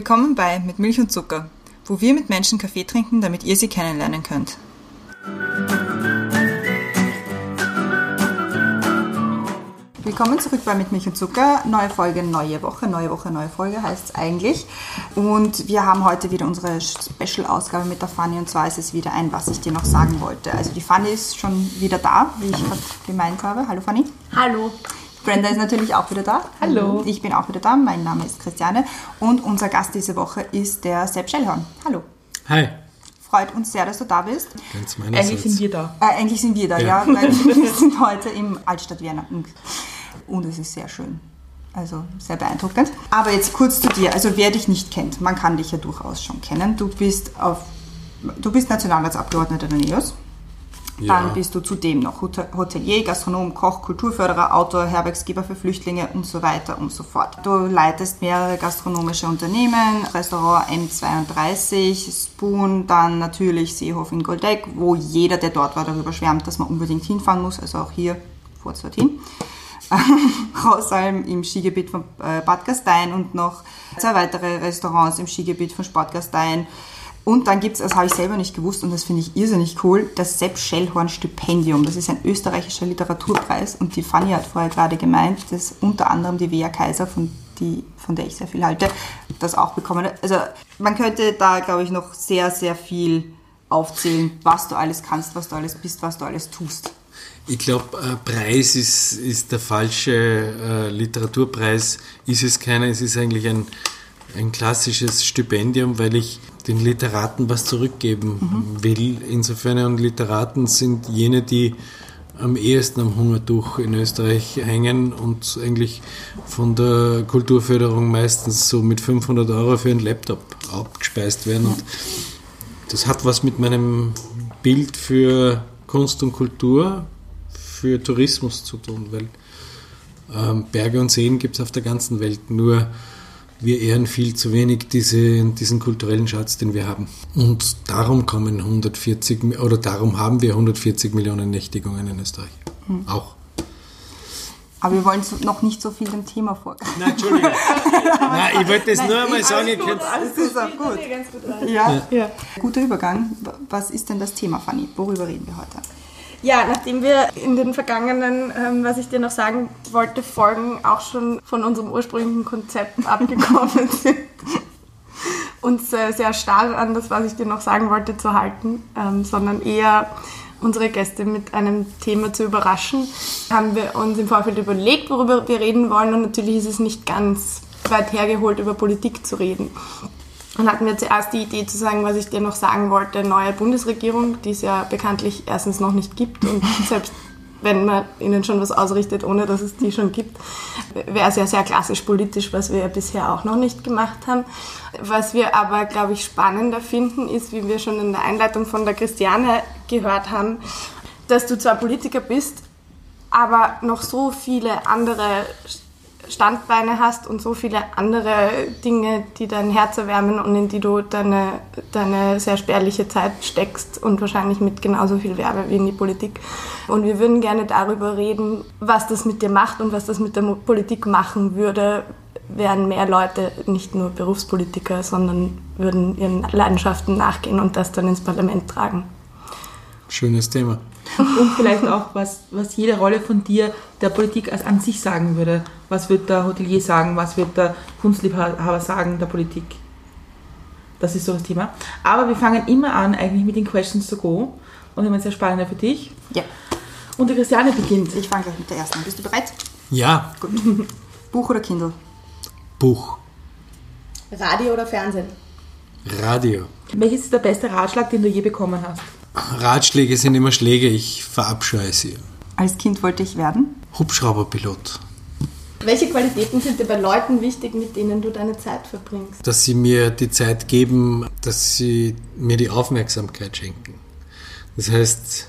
Willkommen bei Mit Milch und Zucker, wo wir mit Menschen Kaffee trinken, damit ihr sie kennenlernen könnt. Willkommen zurück bei Mit Milch und Zucker. Neue Folge, neue Woche. Neue Woche, neue Folge heißt es eigentlich. Und wir haben heute wieder unsere Special-Ausgabe mit der Fanny. Und zwar ist es wieder ein, was ich dir noch sagen wollte. Also die Fanny ist schon wieder da, wie ich gerade gemeint habe. Hallo Fanny. Hallo. Brenda ist natürlich auch wieder da. Hallo. Ich bin auch wieder da. Mein Name ist Christiane. Und unser Gast diese Woche ist der Sepp Schellhorn. Hallo. Hi. Freut uns sehr, dass du da bist. Ganz meinerseits. Eigentlich sind wir da. Äh, eigentlich sind wir da, ja, Ja. weil wir sind heute im Altstadt Vienna. Und es ist sehr schön. Also sehr beeindruckend. Aber jetzt kurz zu dir. Also wer dich nicht kennt, man kann dich ja durchaus schon kennen. Du bist auf du bist Nationalratsabgeordneter der NEOS. Dann Ja. bist du zudem noch Hotel- Hotelier, Gastronom, Koch, Kulturförderer, Autor, Herbergsgeber für Flüchtlinge und so weiter und so fort. Du leitest mehrere gastronomische Unternehmen, Restaurant M32, Spoon, dann natürlich Seehof in Goldeck, wo jeder, der dort war, darüber schwärmt, dass man unbedingt hinfahren muss, also auch hier kurz dorthin. Rausalm im Skigebiet von äh, Bad Gastein und noch zwei weitere Restaurants im Skigebiet von Bad Gastein. Und dann gibt es, das habe ich selber nicht gewusst und das finde ich irrsinnig cool, das Sepp Schellhorn Stipendium. Das ist ein österreichischer Literaturpreis und die Fanny hat vorher gerade gemeint, dass unter anderem die Wea Kaiser, von, die, von der ich sehr viel halte, das auch bekommen hat. Also man könnte da, glaube ich, noch sehr, sehr viel aufzählen, was du alles kannst, was du alles bist, was du alles tust. Ich glaube, äh, Preis ist, ist der falsche äh, Literaturpreis. Ist es keiner, es ist eigentlich ein, ein klassisches Stipendium, weil ich den Literaten was zurückgeben will. Insofern, und Literaten sind jene, die am ehesten am Hungertuch in Österreich hängen und eigentlich von der Kulturförderung meistens so mit 500 Euro für einen Laptop abgespeist werden. Und das hat was mit meinem Bild für Kunst und Kultur, für Tourismus zu tun, weil ähm, Berge und Seen gibt es auf der ganzen Welt, nur wir ehren viel zu wenig diese, diesen kulturellen Schatz, den wir haben. Und darum kommen 140, Mi- oder darum haben wir 140 Millionen Nächtigungen in Österreich. Auch. Aber wir wollen so, noch nicht so viel dem Thema vorgreifen. Nein, Entschuldigung. Nein, ich wollte das nur einmal sagen, ihr könnt Das ist auch gut. Gut. Ja. Ja. Guter Übergang. Was ist denn das Thema, Fanny? Worüber reden wir heute? Ja, nachdem wir in den vergangenen, ähm, was ich dir noch sagen wollte, Folgen auch schon von unserem ursprünglichen Konzept abgekommen sind, uns äh, sehr starr an das, was ich dir noch sagen wollte, zu halten, ähm, sondern eher unsere Gäste mit einem Thema zu überraschen, haben wir uns im Vorfeld überlegt, worüber wir reden wollen und natürlich ist es nicht ganz weit hergeholt, über Politik zu reden. Dann hatten wir zuerst die Idee zu sagen, was ich dir noch sagen wollte, neue Bundesregierung, die es ja bekanntlich erstens noch nicht gibt und selbst wenn man ihnen schon was ausrichtet, ohne dass es die schon gibt, wäre es ja sehr klassisch politisch, was wir ja bisher auch noch nicht gemacht haben. Was wir aber, glaube ich, spannender finden, ist, wie wir schon in der Einleitung von der Christiane gehört haben, dass du zwar Politiker bist, aber noch so viele andere Standbeine hast und so viele andere Dinge, die dein Herz erwärmen und in die du deine, deine sehr spärliche Zeit steckst und wahrscheinlich mit genauso viel Werbe wie in die Politik. Und wir würden gerne darüber reden, was das mit dir macht und was das mit der Politik machen würde, wären mehr Leute nicht nur Berufspolitiker, sondern würden ihren Leidenschaften nachgehen und das dann ins Parlament tragen. Schönes Thema. Und vielleicht auch, was, was jede Rolle von dir der Politik als an sich sagen würde. Was wird der Hotelier sagen? Was wird der Kunstliebhaber sagen der Politik? Das ist so das Thema. Aber wir fangen immer an eigentlich mit den Questions to go. Und immer sehr spannender für dich. Ja, Und die Christiane beginnt. ich fange gleich mit der ersten an. Bist du bereit? Ja, Gut. Buch oder Kindle? Buch, Radio oder Fernsehen? Radio. Welches ist der beste Ratschlag, den du je bekommen hast? Ratschläge sind immer Schläge, ich verabscheue sie. Als Kind wollte ich werden. Hubschrauberpilot. Welche Qualitäten sind dir bei Leuten wichtig, mit denen du deine Zeit verbringst? Dass sie mir die Zeit geben, dass sie mir die Aufmerksamkeit schenken. Das heißt,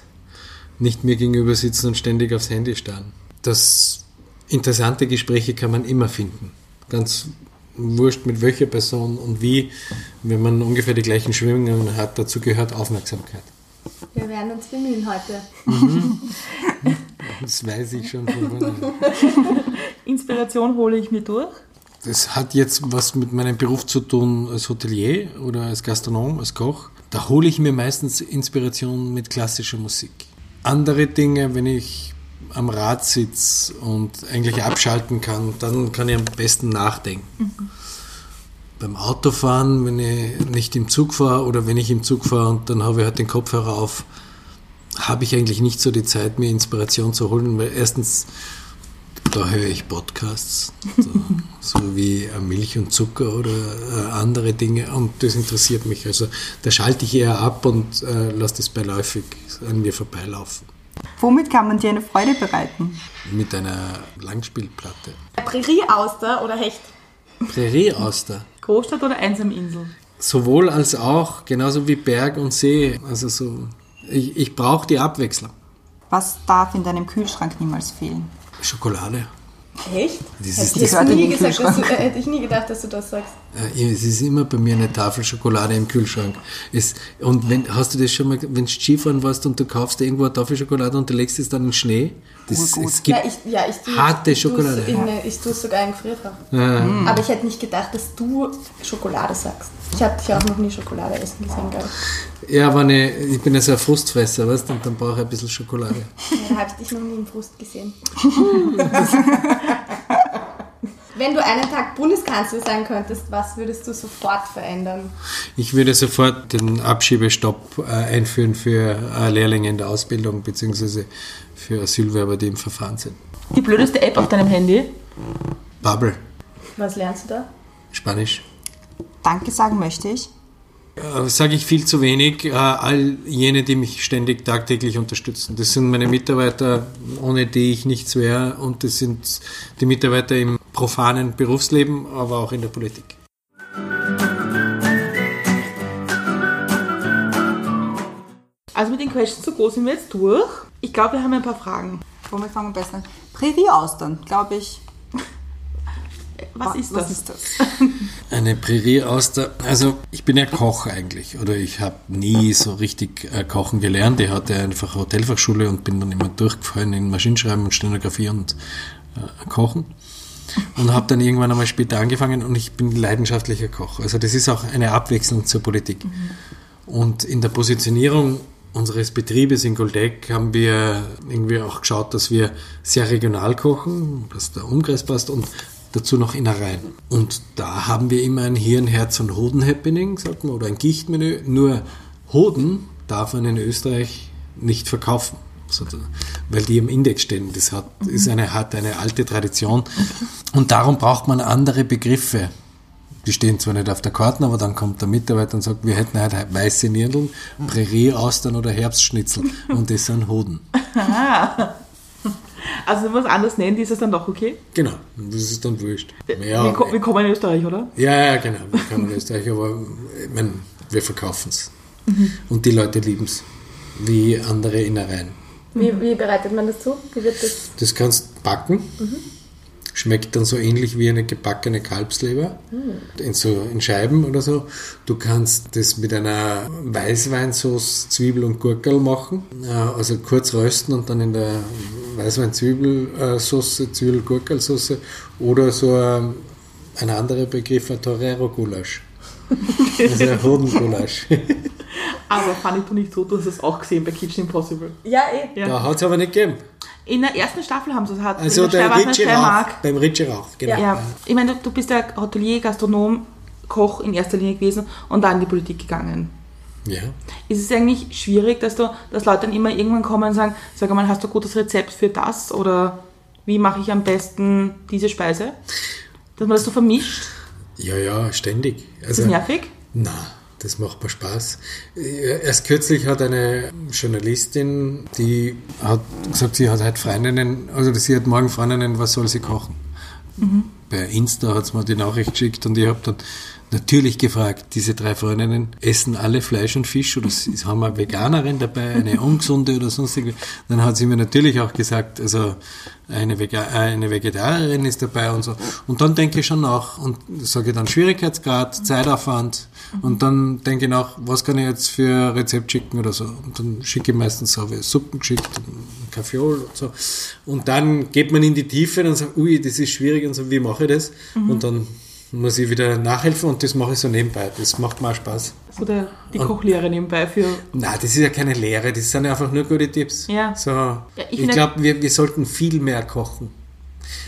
nicht mir gegenüber sitzen und ständig aufs Handy starren. Das interessante Gespräche kann man immer finden. Ganz wurscht mit welcher Person und wie, wenn man ungefähr die gleichen Schwingungen hat, dazu gehört Aufmerksamkeit. Wir werden uns bemühen heute. Das weiß ich schon von. Inspiration hole ich mir durch. das hat jetzt was mit meinem Beruf zu tun als Hotelier oder als Gastronom, als Koch. Da hole ich mir meistens Inspiration mit klassischer Musik. Andere Dinge, wenn ich am Rad sitze und eigentlich abschalten kann, dann kann ich am besten nachdenken. Mhm. Beim Autofahren, wenn ich nicht im Zug fahre oder wenn ich im Zug fahre und dann habe ich halt den Kopfhörer auf, habe ich eigentlich nicht so die Zeit, mir Inspiration zu holen, weil erstens da höre ich Podcasts, so, so, wie Milch und Zucker oder äh, andere Dinge und das interessiert mich. Also da schalte ich eher ab und äh, lasse das beiläufig an mir vorbeilaufen. Womit kann man dir eine Freude bereiten? Mit einer Langspielplatte. Prärieauster oder Hecht? Prärieauster. Großstadt oder Einsaminsel? Sowohl als auch, genauso wie Berg und See. Also so, ich, ich brauche die Abwechslung. Was darf in deinem Kühlschrank niemals fehlen? Schokolade. Echt? Das hätte, ist ich nie gesagt, dass du, äh, hätte ich nie gedacht, dass du das sagst. Äh, es ist immer bei mir eine Tafel Schokolade im Kühlschrank. Es, und wenn, hast du das schon mal, wenn du Skifahren warst und du kaufst irgendwo eine Tafel Schokolade und du legst es dann in Schnee? Das, es gibt ja, ich, ja, ich tue, harte Schokolade. In, ich tue es sogar in Gefrierfach. Ja. Aber ich hätte nicht gedacht, dass du Schokolade sagst. Ich habe dich auch noch nie Schokolade essen gesehen, glaube ich. Ja, aber eine, ich bin ja so ein Frustfresser, weißt du, und dann brauche ich ein bisschen Schokolade. Ja, da habe ich dich noch nie im Frust gesehen. Wenn du einen Tag Bundeskanzler sein könntest, was würdest du sofort verändern? Ich würde sofort den Abschiebestopp äh, einführen für äh, Lehrlinge in der Ausbildung bzw. für Asylwerber, die im Verfahren sind. Die blödeste App auf deinem Handy? Bubble. Was lernst du da? Spanisch. Danke sagen möchte ich. Äh, Sage ich viel zu wenig. Äh, all jene, die mich ständig tagtäglich unterstützen. Das sind meine Mitarbeiter, ohne die ich nichts wäre. Und das sind die Mitarbeiter im profanen Berufsleben, aber auch in der Politik. Also mit den Questions to go sind wir jetzt durch. Ich glaube, wir haben ein paar Fragen. Womit fangen wir besser an? Prärie-Austern, glaube ich. Was ist das? Was ist das? Eine Prärieauster. Also ich bin ja Koch eigentlich oder ich habe nie so richtig äh, kochen gelernt. Ich hatte einfach Hotelfachschule und bin dann immer durchgefallen in Maschinenschreiben und Stenografie und äh, Kochen. Und habe dann irgendwann einmal später angefangen und ich bin leidenschaftlicher Koch. Also das ist auch eine Abwechslung zur Politik. Mhm. Und in der Positionierung unseres Betriebes in Goldeck haben wir irgendwie auch geschaut, dass wir sehr regional kochen, dass der Umkreis passt und dazu noch Innereien. Und da haben wir immer ein Hirn, Herz und Hoden-Happening, sagt man, oder ein Gichtmenü. Nur Hoden darf man in Österreich nicht verkaufen, weil die im Index stehen. Das hat, ist eine, hat eine alte Tradition. Und darum braucht man andere Begriffe. Die stehen zwar nicht auf der Karte, aber dann kommt der Mitarbeiter und sagt, wir hätten halt weiße Nirndeln, Prärie-Austern oder Herbstschnitzel. Und das sind Hoden. Also wenn man es anders nennt, ist es dann doch okay? Genau, das ist dann wurscht. Ja, wir, kommen in Österreich, oder? Ja, ja, genau, wir kommen in Österreich, aber ich meine, wir verkaufen es. Mhm. Und die Leute lieben es, wie andere Innereien. Wie, wie, bereitet man das zu? Wie wird das? Das kannst du backen. Mhm. Schmeckt dann so ähnlich wie eine gebackene Kalbsleber mhm. in, so, in Scheiben oder so. Du kannst das mit einer Weißweinsauce, Zwiebel und Gurkel machen. Also kurz rösten und dann in der Weißwein-Zwiebelsauce, Zwiebel-Gurkelsauce oder so ein, ein anderer Begriff, ein Torero-Gulasch. Also ein Hodengulasch. aber fand ich nicht so, du hast es auch gesehen bei Kitchen Impossible. Ja, eh. Ja. Da hat es aber nicht gegeben. In der ersten Staffel haben sie es. Hat also der Ritchie Rauch, beim Ritchie Rauch, genau. Ja. Ich meine, du, du bist ja Hotelier, Gastronom, Koch in erster Linie gewesen und dann in die Politik gegangen. Ja. Ist es eigentlich schwierig, dass, du, dass Leute dann immer irgendwann kommen und sagen, sag mal, hast du ein gutes Rezept für das? Oder wie mache ich am besten diese Speise? Dass man das so vermischt? Ja, ja, ständig. Also, ist das nervig? Nein das macht mir Spaß. Erst kürzlich hat eine Journalistin, die hat gesagt, sie hat heute Freundinnen, also sie hat morgen Freundinnen, was soll sie kochen? Mhm. Bei Insta hat sie mir die Nachricht geschickt und ich habe dann natürlich gefragt, diese drei Freundinnen essen alle Fleisch und Fisch oder haben wir eine Veganerin dabei, eine ungesunde oder sonstige. Dann hat sie mir natürlich auch gesagt, also eine, Vega eine Vegetarierin ist dabei und so. Und dann denke ich schon nach und sage dann Schwierigkeitsgrad, Zeitaufwand und dann denke ich nach, was kann ich jetzt für Rezept schicken oder so. Und dann schicke ich meistens so Suppen geschickt, Kaffeeol und so. Und dann geht man in die Tiefe und sagt, ui, das ist schwierig und so, wie mache ich das? Und dann muss ich wieder nachhelfen und das mache ich so nebenbei. Das macht mir auch Spaß. So der, die Kochlehre nebenbei für. Na, das ist ja keine Lehre, das sind einfach nur gute Tipps. Ja. So, ich ich finde- glaube, wir, wir sollten viel mehr kochen.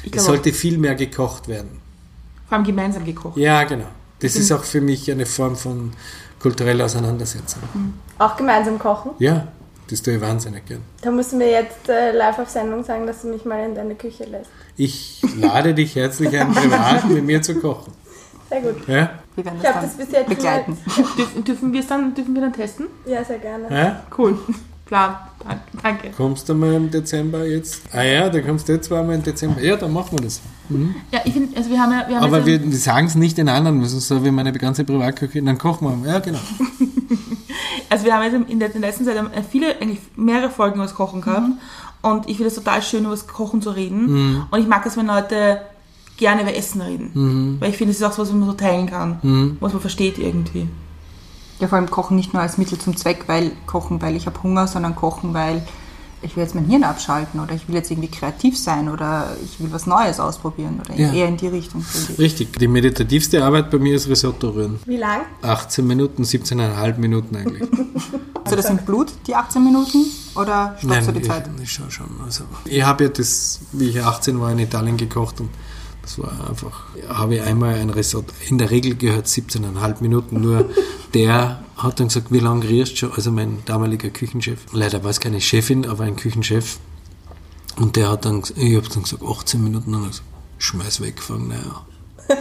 Ich Es sollte viel mehr gekocht werden. vor allem gemeinsam gekocht. Ja, genau. Das ist auch für mich eine Form von kultureller Auseinandersetzung. Auch gemeinsam kochen. Ja, das tue ich wahnsinnig gern. Da musst du mir jetzt äh, live auf Sendung sagen, dass du mich mal in deine Küche lässt. Ich lade dich herzlich ein, privat mit mir zu kochen. Sehr gut. Ja? Wir werden Ich das das bis jetzt begleiten. Dürfen, dürfen wir es dann, dürfen wir dann testen? Ja, sehr gerne. ja? Cool. Klar, danke. Kommst du mal im Dezember jetzt? Ah ja, da kommst du jetzt zweimal im Dezember. Ja, dann machen wir das. Ja, ich finde, also wir haben ja, wir haben Aber wir, wir sagen es nicht den anderen, das ist so wie meine ganze Privatküche, dann kochen wir. Ja, genau. Also wir haben jetzt in der, in der letzten Zeit viele, eigentlich mehrere Folgen das Kochen gehabt und ich finde es total schön, über das Kochen zu reden. Und ich mag es, wenn Leute gerne über Essen reden, weil ich finde, es ist auch so was, was man so teilen kann, was man versteht irgendwie. Ja, vor allem Kochen nicht nur als Mittel zum Zweck, weil Kochen, weil ich habe Hunger, sondern Kochen, weil ich will jetzt mein Hirn abschalten oder ich will jetzt irgendwie kreativ sein oder ich will was Neues ausprobieren oder Ja. eher in die Richtung. ich. Richtig. Die meditativste Arbeit bei mir ist Risotto rühren. Wie lang? 18 Minuten, 17,5 Minuten eigentlich. Also das sind Blut, die 18 Minuten oder stoppst du die ich, Zeit? ich schau schon. Also, ich habe ja das, wie ich 18 war, in Italien gekocht und das war einfach, habe ich einmal ein Risotto. In der Regel gehört 17,5 Minuten, nur der hat dann gesagt, wie lange rührst du schon? Also mein damaliger Küchenchef. Leider war es keine Chefin, aber ein Küchenchef. Und der hat dann, ich habe dann gesagt, 18 Minuten und hat gesagt, schmeiß weg, fang naja.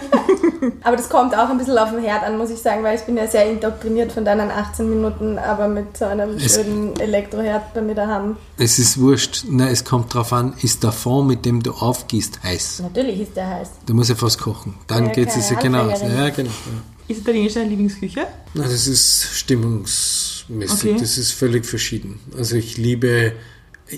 Aber das kommt auch ein bisschen auf den Herd an, muss ich sagen, weil ich bin ja sehr indoktriniert von deinen 18 Minuten, aber mit so einem Es- schönen Elektroherd bei mir daheim. Es ist wurscht. Na, es kommt drauf an, ist der Fond, mit dem du aufgießt, heiß. Natürlich ist der heiß. Du musst ja fast kochen. Dann Ja, geht es keine ja genau. Ja, genau. Ja. Ist Italienisch deine Lieblingsküche? Na, das ist stimmungsmäßig. Okay. Das ist völlig verschieden. Also ich liebe,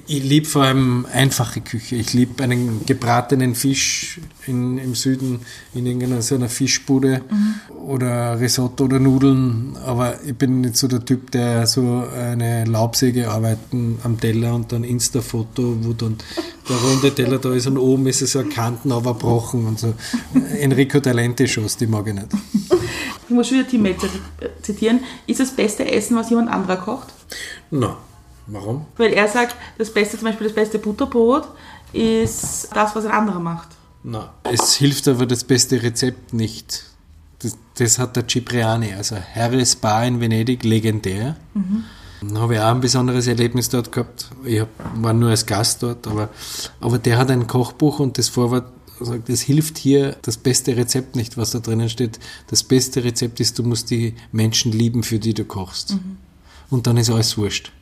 ich liebe vor allem einfache Küche. Ich liebe einen gebratenen Fisch in, im Süden in irgendeiner so einer Fischbude oder Risotto oder Nudeln. Aber ich bin nicht so der Typ, der so eine Laubsäge arbeiten am Teller und dann Insta-Foto, wo dann der runde Teller da ist und oben ist es so Kanten, aber brochen und so. Enrico Talente-Shows, die mag ich nicht. Ich muss schon wieder Tim Melzer zitieren. Ist das beste Essen, was jemand anderer kocht? Na, warum? Weil er sagt, das beste, zum Beispiel das beste Butterbrot ist das, was ein anderer macht. Na, es hilft aber das beste Rezept nicht. Das, das hat der Cipriani, also Harris Bar in Venedig, legendär. Dann habe ich auch ein besonderes Erlebnis dort gehabt. Ich hab, war nur als Gast dort, aber, aber der hat ein Kochbuch und das Vorwort sagt, es hilft hier das beste Rezept nicht, was da drinnen steht. Das beste Rezept ist, du musst die Menschen lieben, für die du kochst. Und dann ist alles wurscht.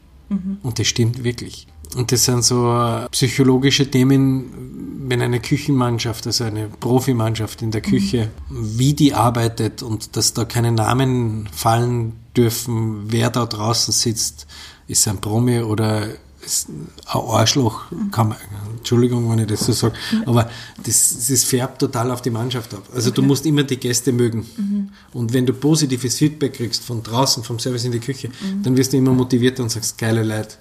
Und das stimmt wirklich. Und das sind so psychologische Themen, wenn eine Küchenmannschaft, also eine Profimannschaft in der Küche, wie die arbeitet und dass da keine Namen fallen dürfen, wer da draußen sitzt, ist ein Promi oder ist ein Arschloch, kann man, Entschuldigung, wenn ich das so sage, aber das, das färbt total auf die Mannschaft ab. Also du musst immer die Gäste mögen. Und wenn du positives Feedback kriegst von draußen, vom Service in die Küche, dann wirst du immer motivierter und sagst, geile Leute,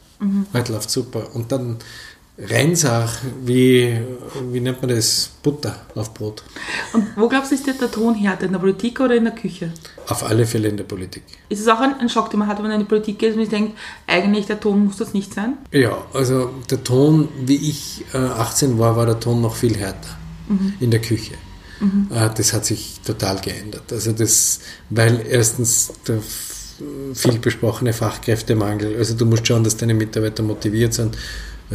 heute läuft super. Und dann rennt's auch wie, wie nennt man das, Butter auf Brot. Und wo glaubst du, ist der, der Ton härter? In der Politik oder in der Küche? Auf alle Fälle in der Politik. Ist es auch ein, ein Schock, den man hat, wenn man in die Politik geht und sich denkt, eigentlich der Ton muss das nicht sein? Ja, also der Ton, wie ich äh, 18 war, war der Ton noch viel härter in der Küche. Äh, das hat sich total geändert. Also das, weil erstens der viel besprochene Fachkräftemangel, also du musst schauen, dass deine Mitarbeiter motiviert sind.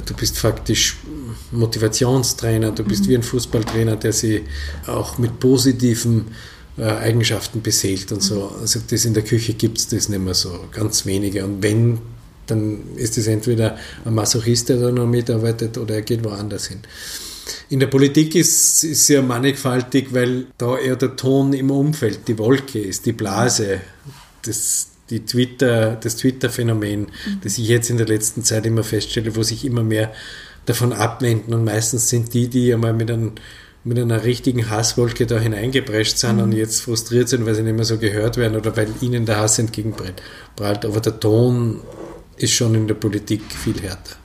Du bist faktisch Motivationstrainer, du bist wie ein Fußballtrainer, der sie auch mit positiven äh, Eigenschaften beseelt und so. Also das in der Küche gibt es das nicht mehr so, ganz wenige. Und wenn, dann ist es entweder ein Masochist, der da noch mitarbeitet, oder er geht woanders hin. In der Politik ist es ja mannigfaltig, weil da eher der Ton im Umfeld, die Wolke ist, die Blase, das, die Twitter, das Twitter-Phänomen, mhm. das ich jetzt in der letzten Zeit immer feststelle, wo sich immer mehr davon abwenden und meistens sind die, die einmal mit einem mit einer richtigen Hasswolke da hineingeprescht sind mhm. und jetzt frustriert sind, weil sie nicht mehr so gehört werden oder weil ihnen der Hass entgegenprallt. Aber der Ton ist schon in der Politik viel härter.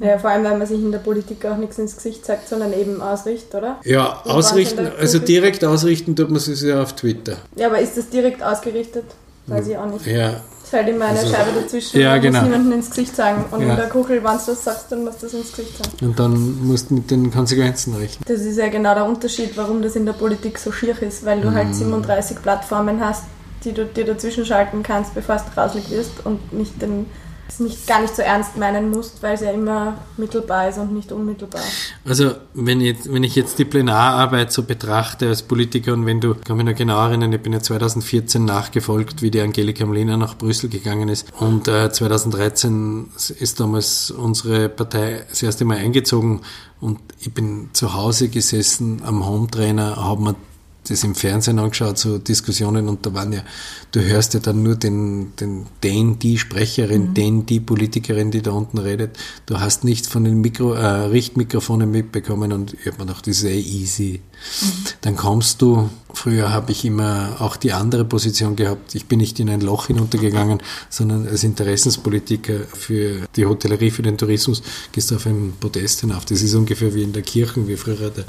Ja, vor allem, weil man sich in der Politik auch nichts ins Gesicht sagt, sondern eben ausrichtet, oder? Ja, ausrichten, also direkt ausrichten tut man es ja auf Twitter. Ja, aber ist das direkt ausgerichtet? Weiß ich auch nicht. Ja. Es ist halt immer eine also, Scheibe dazwischen, ja, man genau. muss niemanden ins Gesicht sagen. Und ja. in der Kugel, wenn du das sagst, dann musst du das ins Gesicht sagen. Und dann musst du mit den Konsequenzen rechnen. Das ist ja genau der Unterschied, warum das in der Politik so schier ist, weil du halt mhm. halt 37 Plattformen hast, die du dir dazwischen schalten kannst, bevor du grauslig wirst und nicht den es nicht, gar nicht so ernst meinen musst, weil es ja immer mittelbar ist und nicht unmittelbar. Also wenn ich, wenn ich jetzt die Plenararbeit so betrachte als Politiker und wenn du, kann mich noch genau erinnern, ich bin ja 2014 nachgefolgt, wie die Angelika Mlina nach Brüssel gegangen ist und äh, 2013 ist damals unsere Partei das erste Mal eingezogen und ich bin zu Hause gesessen am Hometrainer, habe mir das im Fernsehen angeschaut, so Diskussionen und da waren ja, du hörst ja dann nur den, den, den, die Sprecherin, mhm. den, die Politikerin, die da unten redet. Du hast nichts von den Mikro, äh, Richtmikrofonen mitbekommen und ich habe mir gedacht, das ist eh easy. Dann kommst du, früher habe ich immer auch die andere Position gehabt, ich bin nicht in ein Loch hinuntergegangen, sondern als Interessenspolitiker für die Hotellerie, für den Tourismus, gehst du auf ein Podest hinauf. Das ist ungefähr wie in der Kirche, wie früher der,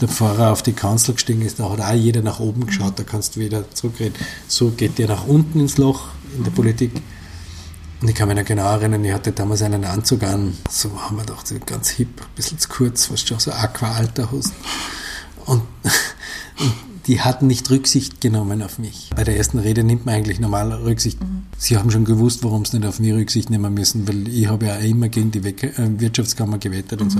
der Pfarrer auf die Kanzel gestiegen ist, da hat auch jeder nach oben geschaut, da kannst du wieder zurückreden. So geht der nach unten ins Loch in der Politik. Und ich kann mich noch genau erinnern, ich hatte damals einen Anzug an, so haben wir gedacht, ganz hip, ein bisschen zu kurz, du auch so Aqua-Alter hast. Und, und, die hatten nicht Rücksicht genommen auf mich. Bei der ersten Rede nimmt man eigentlich normal Rücksicht. Mhm. Sie haben schon gewusst, warum sie nicht auf mich Rücksicht nehmen müssen, weil ich habe ja immer gegen die äh, Wirtschaftskammer gewettet mhm. und so.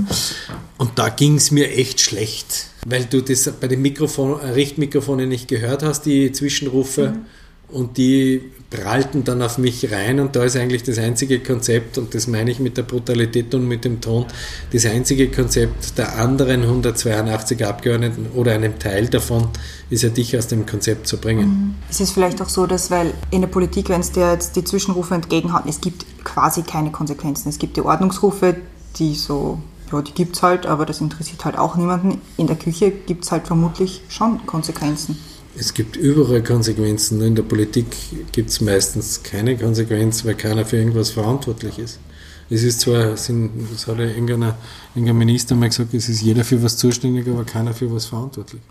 Und da ging es mir echt schlecht, weil du das bei den Mikrofon, Richtmikrofonen nicht gehört hast, die Zwischenrufe. Mhm und die prallten dann auf mich rein und da ist eigentlich das einzige Konzept, und das meine ich mit der Brutalität und mit dem Ton, das einzige Konzept der anderen 182 Abgeordneten oder einem Teil davon ist ja dich aus dem Konzept zu bringen. Mhm. Es ist vielleicht auch so, dass, weil in der Politik, wenn es dir jetzt die Zwischenrufe entgegenhalten, es gibt quasi keine Konsequenzen. Es gibt die Ordnungsrufe, die so ja, die gibt es halt, aber das interessiert halt auch niemanden. In der Küche gibt es halt vermutlich schon Konsequenzen es gibt überall Konsequenzen. Nur in der Politik gibt es meistens keine Konsequenz, weil keiner für irgendwas verantwortlich ist. Es ist zwar, sind, das hat ja irgendein, irgendein Minister mal gesagt, es ist jeder für was zuständig, aber keiner für was verantwortlich.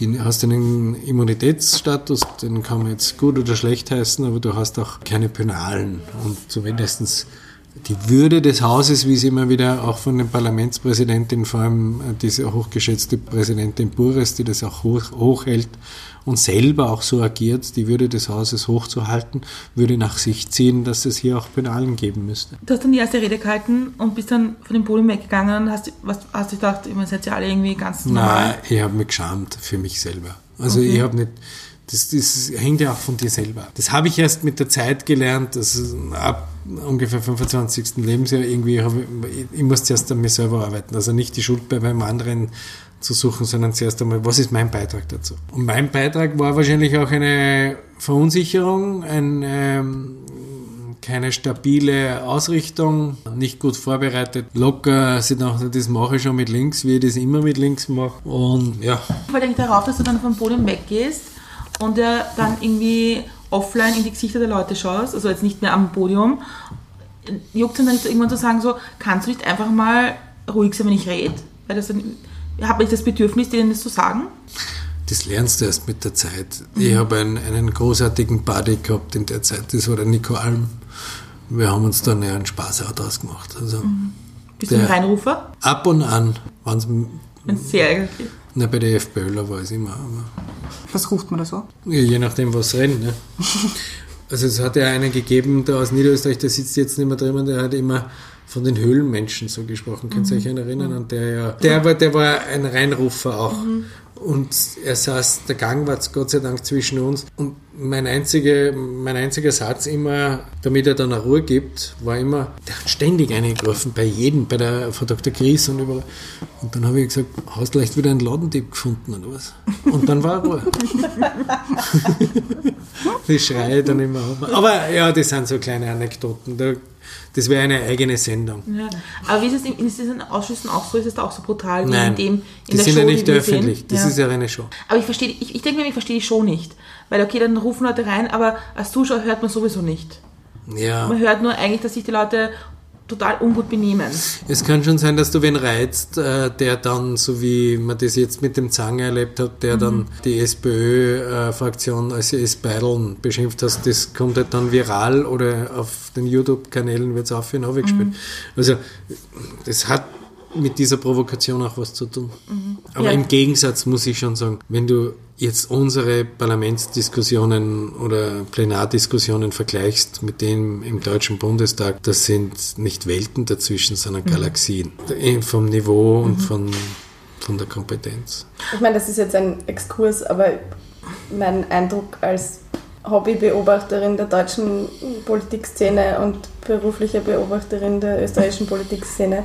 Du hast einen Immunitätsstatus, den kann man jetzt gut oder schlecht heißen, aber du hast auch keine Penalen und zumindest die Würde des Hauses, wie es immer wieder auch von den Parlamentspräsidentinnen, vor allem äh, diese hochgeschätzte Präsidentin Bures, die das auch hoch, hochhält und selber auch so agiert, die Würde des Hauses hochzuhalten, würde nach sich ziehen, dass es hier auch Penalen geben müsste. Du hast dann die erste Rede gehalten und bist dann von dem Podium weggegangen und hast, was, hast du gedacht, ihr seid ja alle irgendwie ganz normal? Nein, ich habe mich geschämt für mich selber. Also okay. ich habe nicht das, das hängt ja auch von dir selber. Das habe ich erst mit der Zeit gelernt, dass ab ungefähr 25. Lebensjahr irgendwie, ich, muss zuerst an mir selber arbeiten. Also nicht die Schuld bei meinem anderen zu suchen, sondern zuerst einmal, was ist mein Beitrag dazu? Und mein Beitrag war wahrscheinlich auch eine Verunsicherung, ein, ähm, keine stabile Ausrichtung, nicht gut vorbereitet, locker, sie dachte, das mache ich schon mit links, wie ich das immer mit links mache. Und ja. Ich darauf, dass du dann vom Podium weggehst, und er dann irgendwie offline in die Gesichter der Leute schaust, also jetzt nicht mehr am Podium, juckt es dann nicht irgendwann zu sagen, so, kannst du nicht einfach mal ruhig sein, wenn ich rede? Weil das dann, habe ich das Bedürfnis, denen das zu sagen? Das lernst du erst mit der Zeit. Mhm. Ich habe einen, einen großartigen Buddy gehabt in der Zeit, das war der Nico Alm. Wir haben uns dann ja einen Spaß auch draus gemacht. Also, mhm. Bist du ein Reinrufer? Ab und an, wenn es sehr ärgerlich Na, bei der FPÖler war es immer. Aber was ruft man da so? Ja, je nachdem, was rennt. Ne? also es hat ja einen gegeben, der aus Niederösterreich, der sitzt jetzt nicht mehr drin, der hat immer von den Höhlenmenschen so gesprochen. Könnt ihr mhm. euch erinnern? Und der ja, der war, der war ein Reinrufer auch. Mhm. Und er saß, der Gang war Gott sei Dank zwischen uns. Und mein, einzige, mein einziger Satz immer, damit er dann eine Ruhe gibt, war immer, der hat ständig eingegriffen, bei jedem, bei der, von Dr. Gries und überall. Und dann habe ich gesagt, hast du leicht wieder einen Ladendieb gefunden oder was? Und dann war Ruhe. die schreie dann immer. Aber ja, das sind so kleine Anekdoten. Da, das wäre eine eigene Sendung. Ja. Aber wie ist es in, ist es in Ausschüssen auch so? Ist es da auch so brutal wie Nein, in dem in die der sind Show, ja nicht öffentlich. Das ja. ist ja eine Show. Aber ich verstehe, ich, ich denke mir, ich verstehe die Show nicht. Weil okay, dann rufen Leute rein, aber als Zuschauer hört man sowieso nicht. Ja. Man hört nur eigentlich, dass sich die Leute total ungut benehmen. Es kann schon sein, dass du wen reizt, äh, der dann, so wie man das jetzt mit dem Zange erlebt hat, der dann die SPÖ-Fraktion als S-Beideln beschimpft hat, das kommt halt dann viral oder auf den YouTube-Kanälen wird es auf und aufgespielt. Also das hat mit dieser Provokation auch was zu tun. Aber Ja. im Gegensatz muss ich schon sagen, wenn du jetzt unsere Parlamentsdiskussionen oder Plenardiskussionen vergleichst mit denen im Deutschen Bundestag, das sind nicht Welten dazwischen, sondern Galaxien. Eh, Vom Niveau und von, von der Kompetenz. Ich meine, das ist jetzt ein Exkurs, aber mein Eindruck als Hobbybeobachterin der deutschen Politikszene und berufliche Beobachterin der österreichischen Politikszene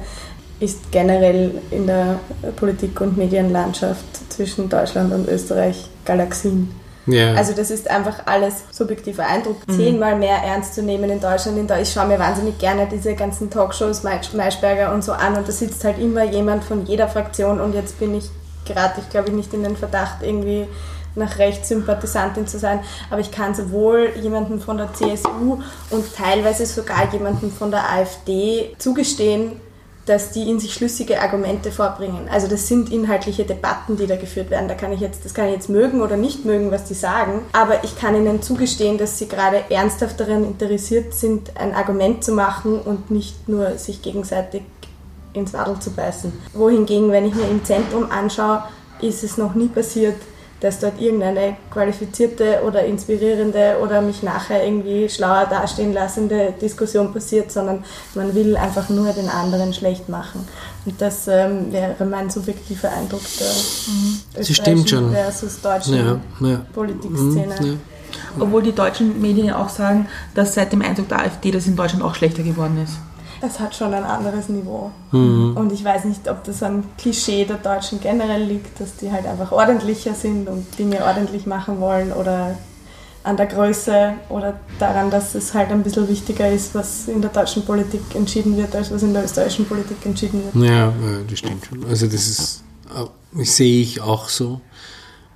ist generell in der Politik- und Medienlandschaft zwischen Deutschland und Österreich Galaxien. Ja. Also das ist einfach alles subjektiver Eindruck. Zehnmal mehr ernst zu nehmen in Deutschland. In Deu- ich schaue mir wahnsinnig gerne diese ganzen Talkshows, Mai- Maischberger und so an und da sitzt halt immer jemand von jeder Fraktion und jetzt bin ich gerade, ich glaube, nicht in den Verdacht irgendwie nach rechts Sympathisantin zu sein, aber ich kann sowohl jemanden von der CSU und teilweise sogar jemanden von der AfD zugestehen, dass die in sich schlüssige Argumente vorbringen. Also das sind inhaltliche Debatten, die da geführt werden. Da kann ich jetzt, das kann ich jetzt mögen oder nicht mögen, was die sagen, aber ich kann ihnen zugestehen, dass sie gerade ernsthaft daran interessiert sind, ein Argument zu machen und nicht nur sich gegenseitig ins Wadel zu beißen. Wohingegen, wenn ich mir im Zentrum anschaue, ist es noch nie passiert, dass dort irgendeine qualifizierte oder inspirierende oder mich nachher irgendwie schlauer dastehen lassende Diskussion passiert, sondern man will einfach nur den anderen schlecht machen. Und das ähm, wäre mein subjektiver Eindruck der Das stimmt schon. versus deutschen ja, ja. Politikszene. Mhm, ja. Obwohl die deutschen Medien ja auch sagen, dass seit dem Einzug der AfD das in Deutschland auch schlechter geworden ist. Es hat schon ein anderes Niveau. Mhm. Und ich weiß nicht, ob das am Klischee der Deutschen generell liegt, dass die halt einfach ordentlicher sind und Dinge ordentlich machen wollen oder an der Größe oder daran, dass es halt ein bisschen wichtiger ist, was in der deutschen Politik entschieden wird, als was in der österreichischen Politik entschieden wird. Ja, ja, das stimmt schon. Also das ist, äh, sehe ich auch so.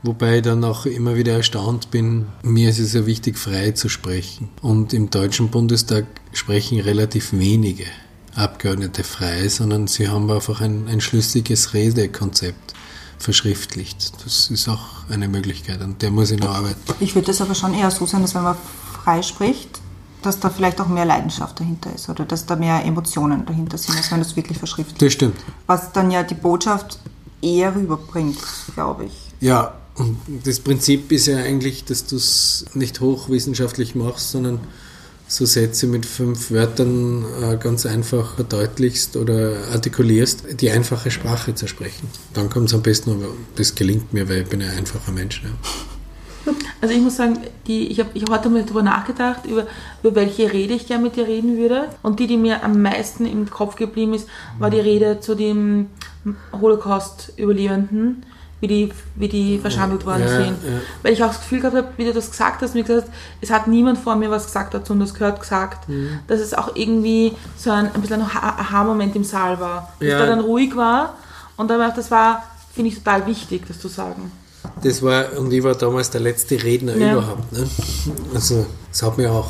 Wobei ich dann auch immer wieder erstaunt bin, mir ist es ja wichtig, frei zu sprechen. Und im Deutschen Bundestag sprechen relativ wenige Abgeordnete frei, sondern sie haben einfach ein, ein schlüssiges Redekonzept verschriftlicht. Das ist auch eine Möglichkeit, an der muss ich noch arbeiten. Ich würde das aber schon eher so sehen, dass wenn man frei spricht, dass da vielleicht auch mehr Leidenschaft dahinter ist oder dass da mehr Emotionen dahinter sind, als wenn das wirklich verschriftlicht Das stimmt. Was dann ja die Botschaft eher rüberbringt, glaube ich. Ja, das Prinzip ist ja eigentlich, dass du es nicht hochwissenschaftlich machst, sondern so Sätze mit fünf Wörtern äh, ganz einfach verdeutlichst oder artikulierst, die einfache Sprache zu sprechen. Dann kommt es am besten, aber das gelingt mir, weil ich bin ein einfacher Mensch. Ja. Also ich muss sagen, die, ich habe ich hab heute mal darüber nachgedacht, über, über welche Rede ich gerne mit dir reden würde. Und die, die mir am meisten im Kopf geblieben ist, war die Rede zu dem Holocaust-Überlebenden, wie die, wie die verschandelt worden Ja, sind. ja. Weil ich auch das Gefühl gehabt habe, wie du das gesagt hast, mir gesagt hast, es hat niemand vor mir was gesagt dazu und das gehört gesagt, Mhm. dass es auch irgendwie so ein, ein bisschen ein Ha- Aha-Moment im Saal war. Dass Ja. da dann ruhig war und dann das war, finde ich total wichtig, das zu sagen. Das war, und ich war damals der letzte Redner Ja. überhaupt. Ne? Also, das hat mich auch,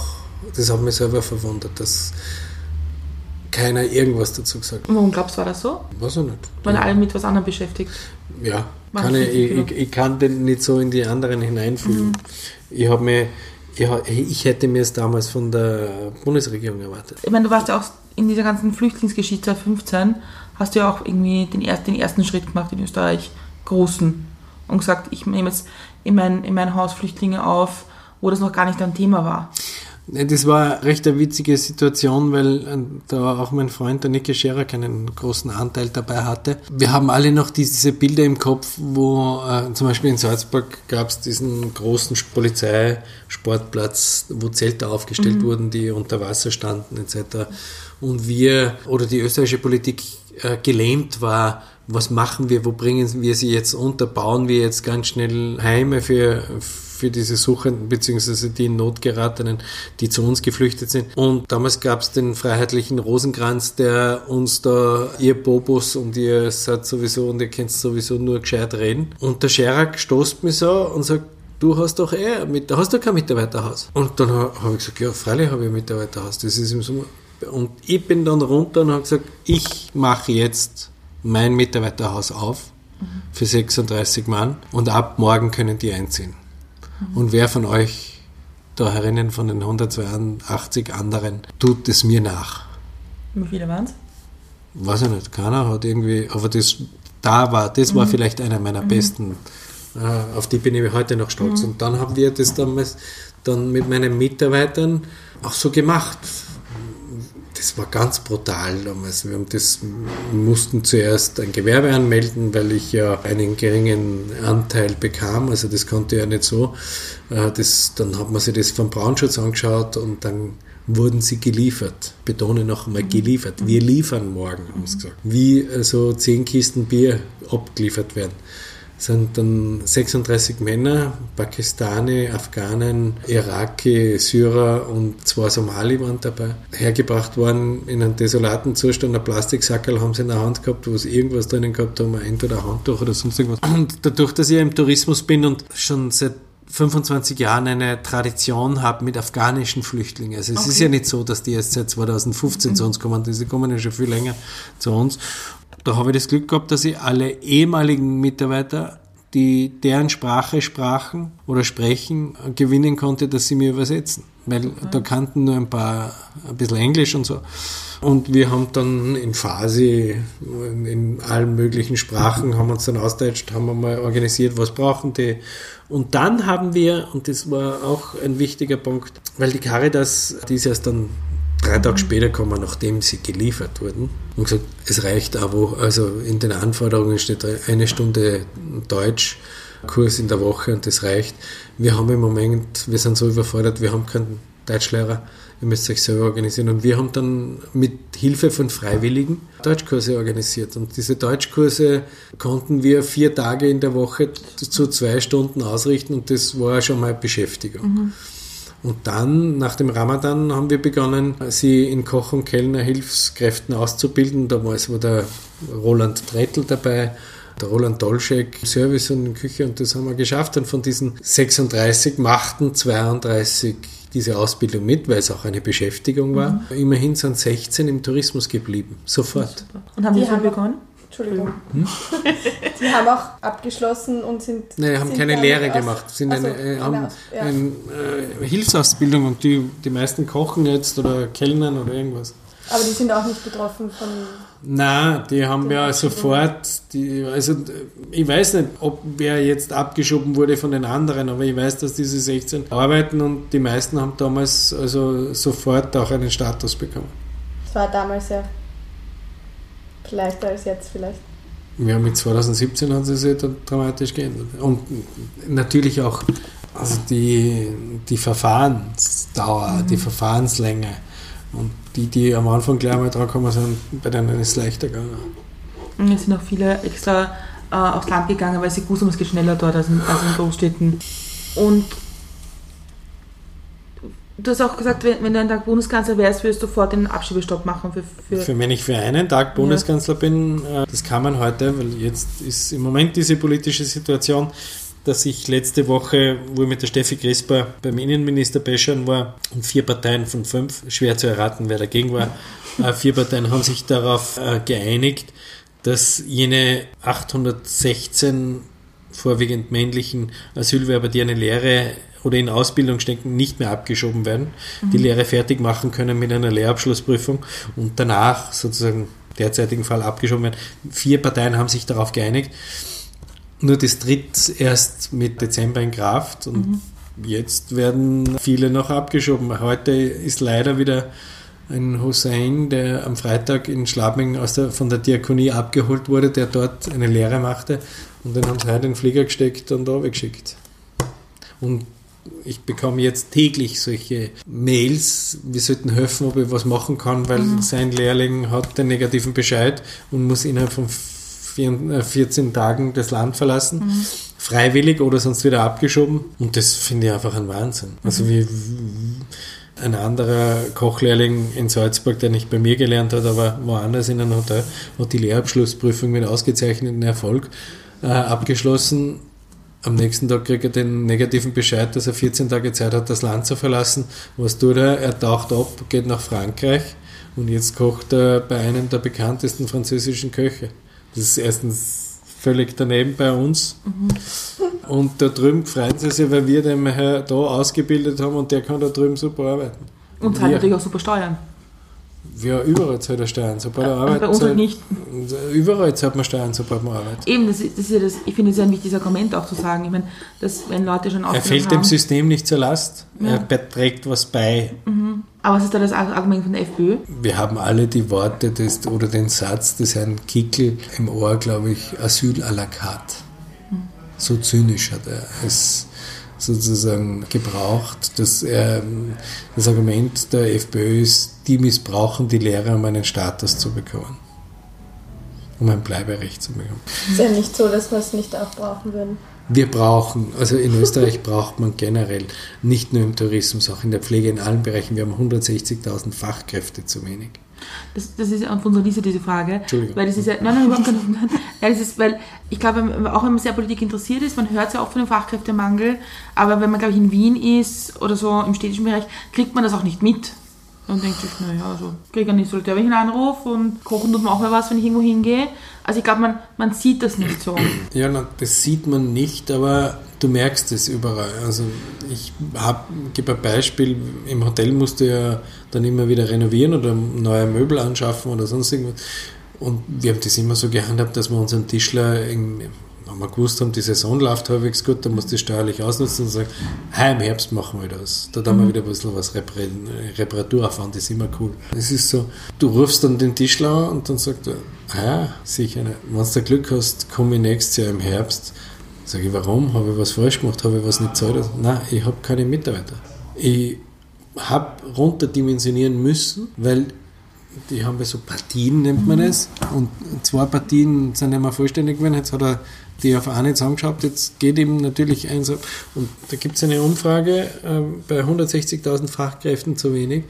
das hat mich selber verwundert, dass keiner irgendwas dazu gesagt hat. Warum glaubst du, war das so? Weiß ich nicht. Waren alle mit was anderem beschäftigt? Ja, kann ich, ich, ich, kann den nicht so in die anderen hineinfühlen. Ich habe mir, ich, ich hätte mir es damals von der Bundesregierung erwartet. Ich meine, du warst ja auch in dieser ganzen Flüchtlingsgeschichte 2015, hast du ja auch irgendwie den, erst, den ersten Schritt gemacht in Österreich, großen, und gesagt, ich nehme jetzt in mein, in mein Haus Flüchtlinge auf, wo das noch gar nicht ein Thema war. Das war recht eine witzige Situation, weil äh, da auch mein Freund, der Nicky Scherer, einen großen Anteil dabei hatte. Wir haben alle noch diese Bilder im Kopf, wo äh, zum Beispiel in Salzburg gab es diesen großen Polizeisportplatz, wo Zelte aufgestellt mhm. wurden, die unter Wasser standen etc. Und wir oder die österreichische Politik äh, gelähmt war, was machen wir, wo bringen wir sie jetzt unter, bauen wir jetzt ganz schnell Heime für, für diese Suchenden beziehungsweise die in Not geratenen, die zu uns geflüchtet sind. Und damals gab es den freiheitlichen Rosenkranz, der uns da, ihr Bobos und ihr seid sowieso und ihr kennt sowieso nur gescheit reden. Und der Scherak stoßt mich so und sagt, du hast doch eh, mit, hast du kein Mitarbeiterhaus? Und dann habe ich gesagt, ja, freilich habe ich ein Mitarbeiterhaus, das ist im Sommer. Und ich bin dann runter und habe gesagt, ich mache jetzt mein Mitarbeiterhaus auf für 36 Mann und ab morgen können die einziehen. Mhm. Und wer von euch da herinnen von den 182 anderen tut es mir nach? Wie viele waren es? Weiß ich nicht, keiner hat irgendwie, aber das da war, das mhm. war vielleicht einer meiner mhm. besten, äh, auf die bin ich heute noch stolz. Mhm. Und dann haben wir das damals dann mit meinen Mitarbeitern auch so gemacht das war ganz brutal damals. Wir das, mussten zuerst ein Gewerbe anmelden, weil ich ja einen geringen Anteil bekam. Also das konnte ja nicht so. Äh, das, dann hat man sich das vom Braunschutz angeschaut und dann wurden sie geliefert. Betone noch einmal geliefert. Wir liefern morgen, haben sie gesagt. Wie so also zehn Kisten Bier abgeliefert werden sind dann 36 Männer, Pakistani, Afghanen, Iraki, Syrer und zwei Somali waren dabei, hergebracht worden in einem desolaten Zustand. Ein Plastiksackerl haben sie in der Hand gehabt, wo sie irgendwas drinnen gehabt haben, entweder ein Handtuch oder sonst irgendwas. Und dadurch, dass ich im Tourismus bin und schon seit 25 Jahren eine Tradition habe mit afghanischen Flüchtlingen. Also es okay. ist ja nicht so, dass die erst seit 2015 mhm. zu uns kommen, die kommen ja schon viel länger zu uns da habe ich das Glück gehabt, dass ich alle ehemaligen Mitarbeiter, die deren Sprache sprachen oder sprechen, gewinnen konnte, dass sie mir übersetzen. Weil okay. da kannten nur ein paar, ein bisschen Englisch und so. Und wir haben dann in Phase, in allen möglichen Sprachen, haben uns dann austauscht, haben wir mal organisiert, was brauchen die. Und dann haben wir, und das war auch ein wichtiger Punkt, weil die Caritas, die ist erst dann drei Tage später kommen, nachdem sie geliefert wurden, und gesagt, es reicht aber, also in den Anforderungen steht eine Stunde Deutsch, Kurs in der Woche und das reicht. Wir haben im Moment, wir sind so überfordert, wir haben keinen Deutschlehrer, ihr müsst euch selber organisieren. Und wir haben dann mit Hilfe von Freiwilligen Deutschkurse organisiert. Und diese Deutschkurse konnten wir vier Tage in der Woche zu zwei Stunden ausrichten und das war schon mal Beschäftigung. Mhm. Und dann, nach dem Ramadan, haben wir begonnen, sie in Koch- und Kellner-Hilfskräften auszubilden. Damals war der Roland Trettel dabei, der Roland Dolschek, Service und Küche. Und das haben wir geschafft. Und von diesen 36 machten 32 diese Ausbildung mit, weil es auch eine Beschäftigung war. Mhm. Immerhin sind 16 im Tourismus geblieben, sofort. Und haben die schon begonnen? Entschuldigung. Hm? Die haben auch abgeschlossen und sind. Nein, haben sind keine Lehre gemacht. Sind also, eine, äh, haben ja. eine äh, Hilfsausbildung und die, die meisten kochen jetzt oder kellnern oder irgendwas. Aber die sind auch nicht betroffen von. Nein, die haben ja sofort, die, also ich weiß nicht, ob wer jetzt abgeschoben wurde von den anderen, aber ich weiß, dass diese 16 arbeiten und die meisten haben damals also sofort auch einen Status bekommen. Das war damals ja leichter als jetzt vielleicht. Ja, mit 2017 hat es sich dann dramatisch geändert. Und natürlich auch also die, die Verfahrensdauer, mhm. die Verfahrenslänge. Und die, die am Anfang gleich mal dran kommen sind, bei denen ist es leichter gegangen. Und es sind auch viele extra äh, aufs Land gegangen, weil sie gewusst haben, es geht schneller dort als in, als in Großstädten. Und Du hast auch gesagt, wenn, wenn du einen Tag Bundeskanzler wärst, würdest du sofort den Abschiebestopp machen. Für, für, für wenn ich für einen Tag Bundeskanzler ja. bin, äh, das kann man heute, weil jetzt ist im Moment diese politische Situation, dass ich letzte Woche, wo ich mit der Steffi Crisper beim Innenminister Beschern war, und vier Parteien von fünf, schwer zu erraten, wer dagegen war, äh, vier Parteien haben sich darauf äh, geeinigt, dass jene 816 vorwiegend männlichen Asylwerber, die eine Lehre oder in Ausbildung stecken, nicht mehr abgeschoben werden, mhm. die Lehre fertig machen können mit einer Lehrabschlussprüfung und danach sozusagen derzeitigen Fall abgeschoben werden. Vier Parteien haben sich darauf geeinigt. Nur das tritt erst mit Dezember in Kraft und mhm. Jetzt werden viele noch abgeschoben. Heute ist leider wieder ein Hussein, der am Freitag in Schlabing aus der, von der Diakonie abgeholt wurde, der dort eine Lehre machte. Und den haben sie heute in den Flieger gesteckt und da weggeschickt. Und ich bekomme jetzt täglich solche Mails, wir sollten helfen, ob ich was machen kann, weil mhm. sein Lehrling hat den negativen Bescheid und muss innerhalb von 14 äh, Tagen das Land verlassen. Mhm. Freiwillig oder sonst wieder abgeschoben. Und das finde ich einfach ein Wahnsinn. Also mhm. wie ein anderer Kochlehrling in Salzburg, der nicht bei mir gelernt hat, aber woanders in einem Hotel, hat die Lehrabschlussprüfung mit ausgezeichneten Erfolg äh, abgeschlossen. Am nächsten Tag kriegt er den negativen Bescheid, dass er 14 Tage Zeit hat, das Land zu verlassen. Was tut er? Er taucht ab, geht nach Frankreich und jetzt kocht er bei einem der bekanntesten französischen Köche. Das ist erstens völlig daneben bei uns. Mhm. Und da drüben freuen sie sich, weil wir den da ausgebildet haben und der kann da drüben super arbeiten. Und zahlt natürlich auch super Steuern. Ja, überall zahlt er Steuern, sobald er arbeitet. Bei uns halt nicht. Überall zahlt man Steuern, sobald man arbeitet. Eben, das ist, das ist ja das, ich finde es ja ein wichtiges Argument auch zu sagen. Ich meine, dass wenn Leute schon Er fällt haben, dem System nicht zur Last, ja. er trägt was bei. Mhm. Aber was ist da das Argument von der FPÖ? Wir haben alle die Worte des, oder den Satz des Herrn Kickel im Ohr, glaube ich, Asyl à la carte. Mhm. So zynisch hat er es sozusagen gebraucht, dass er, das Argument der FPÖ ist, die missbrauchen die Lehrer, um einen Status zu bekommen. Um ein Bleiberecht zu bekommen. Ist ja nicht so, dass wir es nicht auch brauchen würden. Wir brauchen, also in Österreich braucht man generell, nicht nur im Tourismus, auch in der Pflege, in allen Bereichen, wir haben 160.000 Fachkräfte zu wenig. Das, das ist von unserer Lisa diese Frage. Entschuldigung. Weil das ist ja, nein, nein, überhaupt nicht. Nein, das ist, weil ich glaube, auch wenn man sehr Politik interessiert ist, man hört es ja auch von dem Fachkräftemangel, aber wenn man, glaube ich, in Wien ist oder so im städtischen Bereich, kriegt man das auch nicht mit. Und denkt sich, naja, also kriege ich nicht so der einen Anruf und kochen tut man auch mal was, wenn ich irgendwo hingehe. Also ich glaube, man, man sieht das nicht so. Ja, na, das sieht man nicht, aber du merkst es überall. Also ich gebe ein Beispiel, im Hotel musst du ja dann immer wieder renovieren oder neue Möbel anschaffen oder sonst irgendwas. Und wir haben das immer so gehandhabt, dass wir unseren Tischler in, wenn wir gewusst haben, die Saison läuft halbwegs gut, dann musst du steuerlich ausnutzen und sagen, hey, im Herbst machen wir das. Da haben wir mhm. wieder ein bisschen was Reparatur aufwand, das ist immer cool. Es ist so, du rufst dann den Tischler an und dann sagt er, ah, sicher nicht. Wenn du Glück hast, komme ich nächstes Jahr im Herbst. Sage ich, warum? Habe ich was falsch gemacht? Habe ich was nicht gezahlt? Nein, ich habe keine Mitarbeiter. Ich habe runterdimensionieren müssen, weil die haben ja so Partien, nennt man es. Und zwei Partien sind nicht mehr vollständig gewesen. Jetzt hat er die auf eine zusammengeschaut. Jetzt geht ihm natürlich eins ab. Und da gibt es eine Umfrage äh, bei 160.000 Fachkräften zu wenig.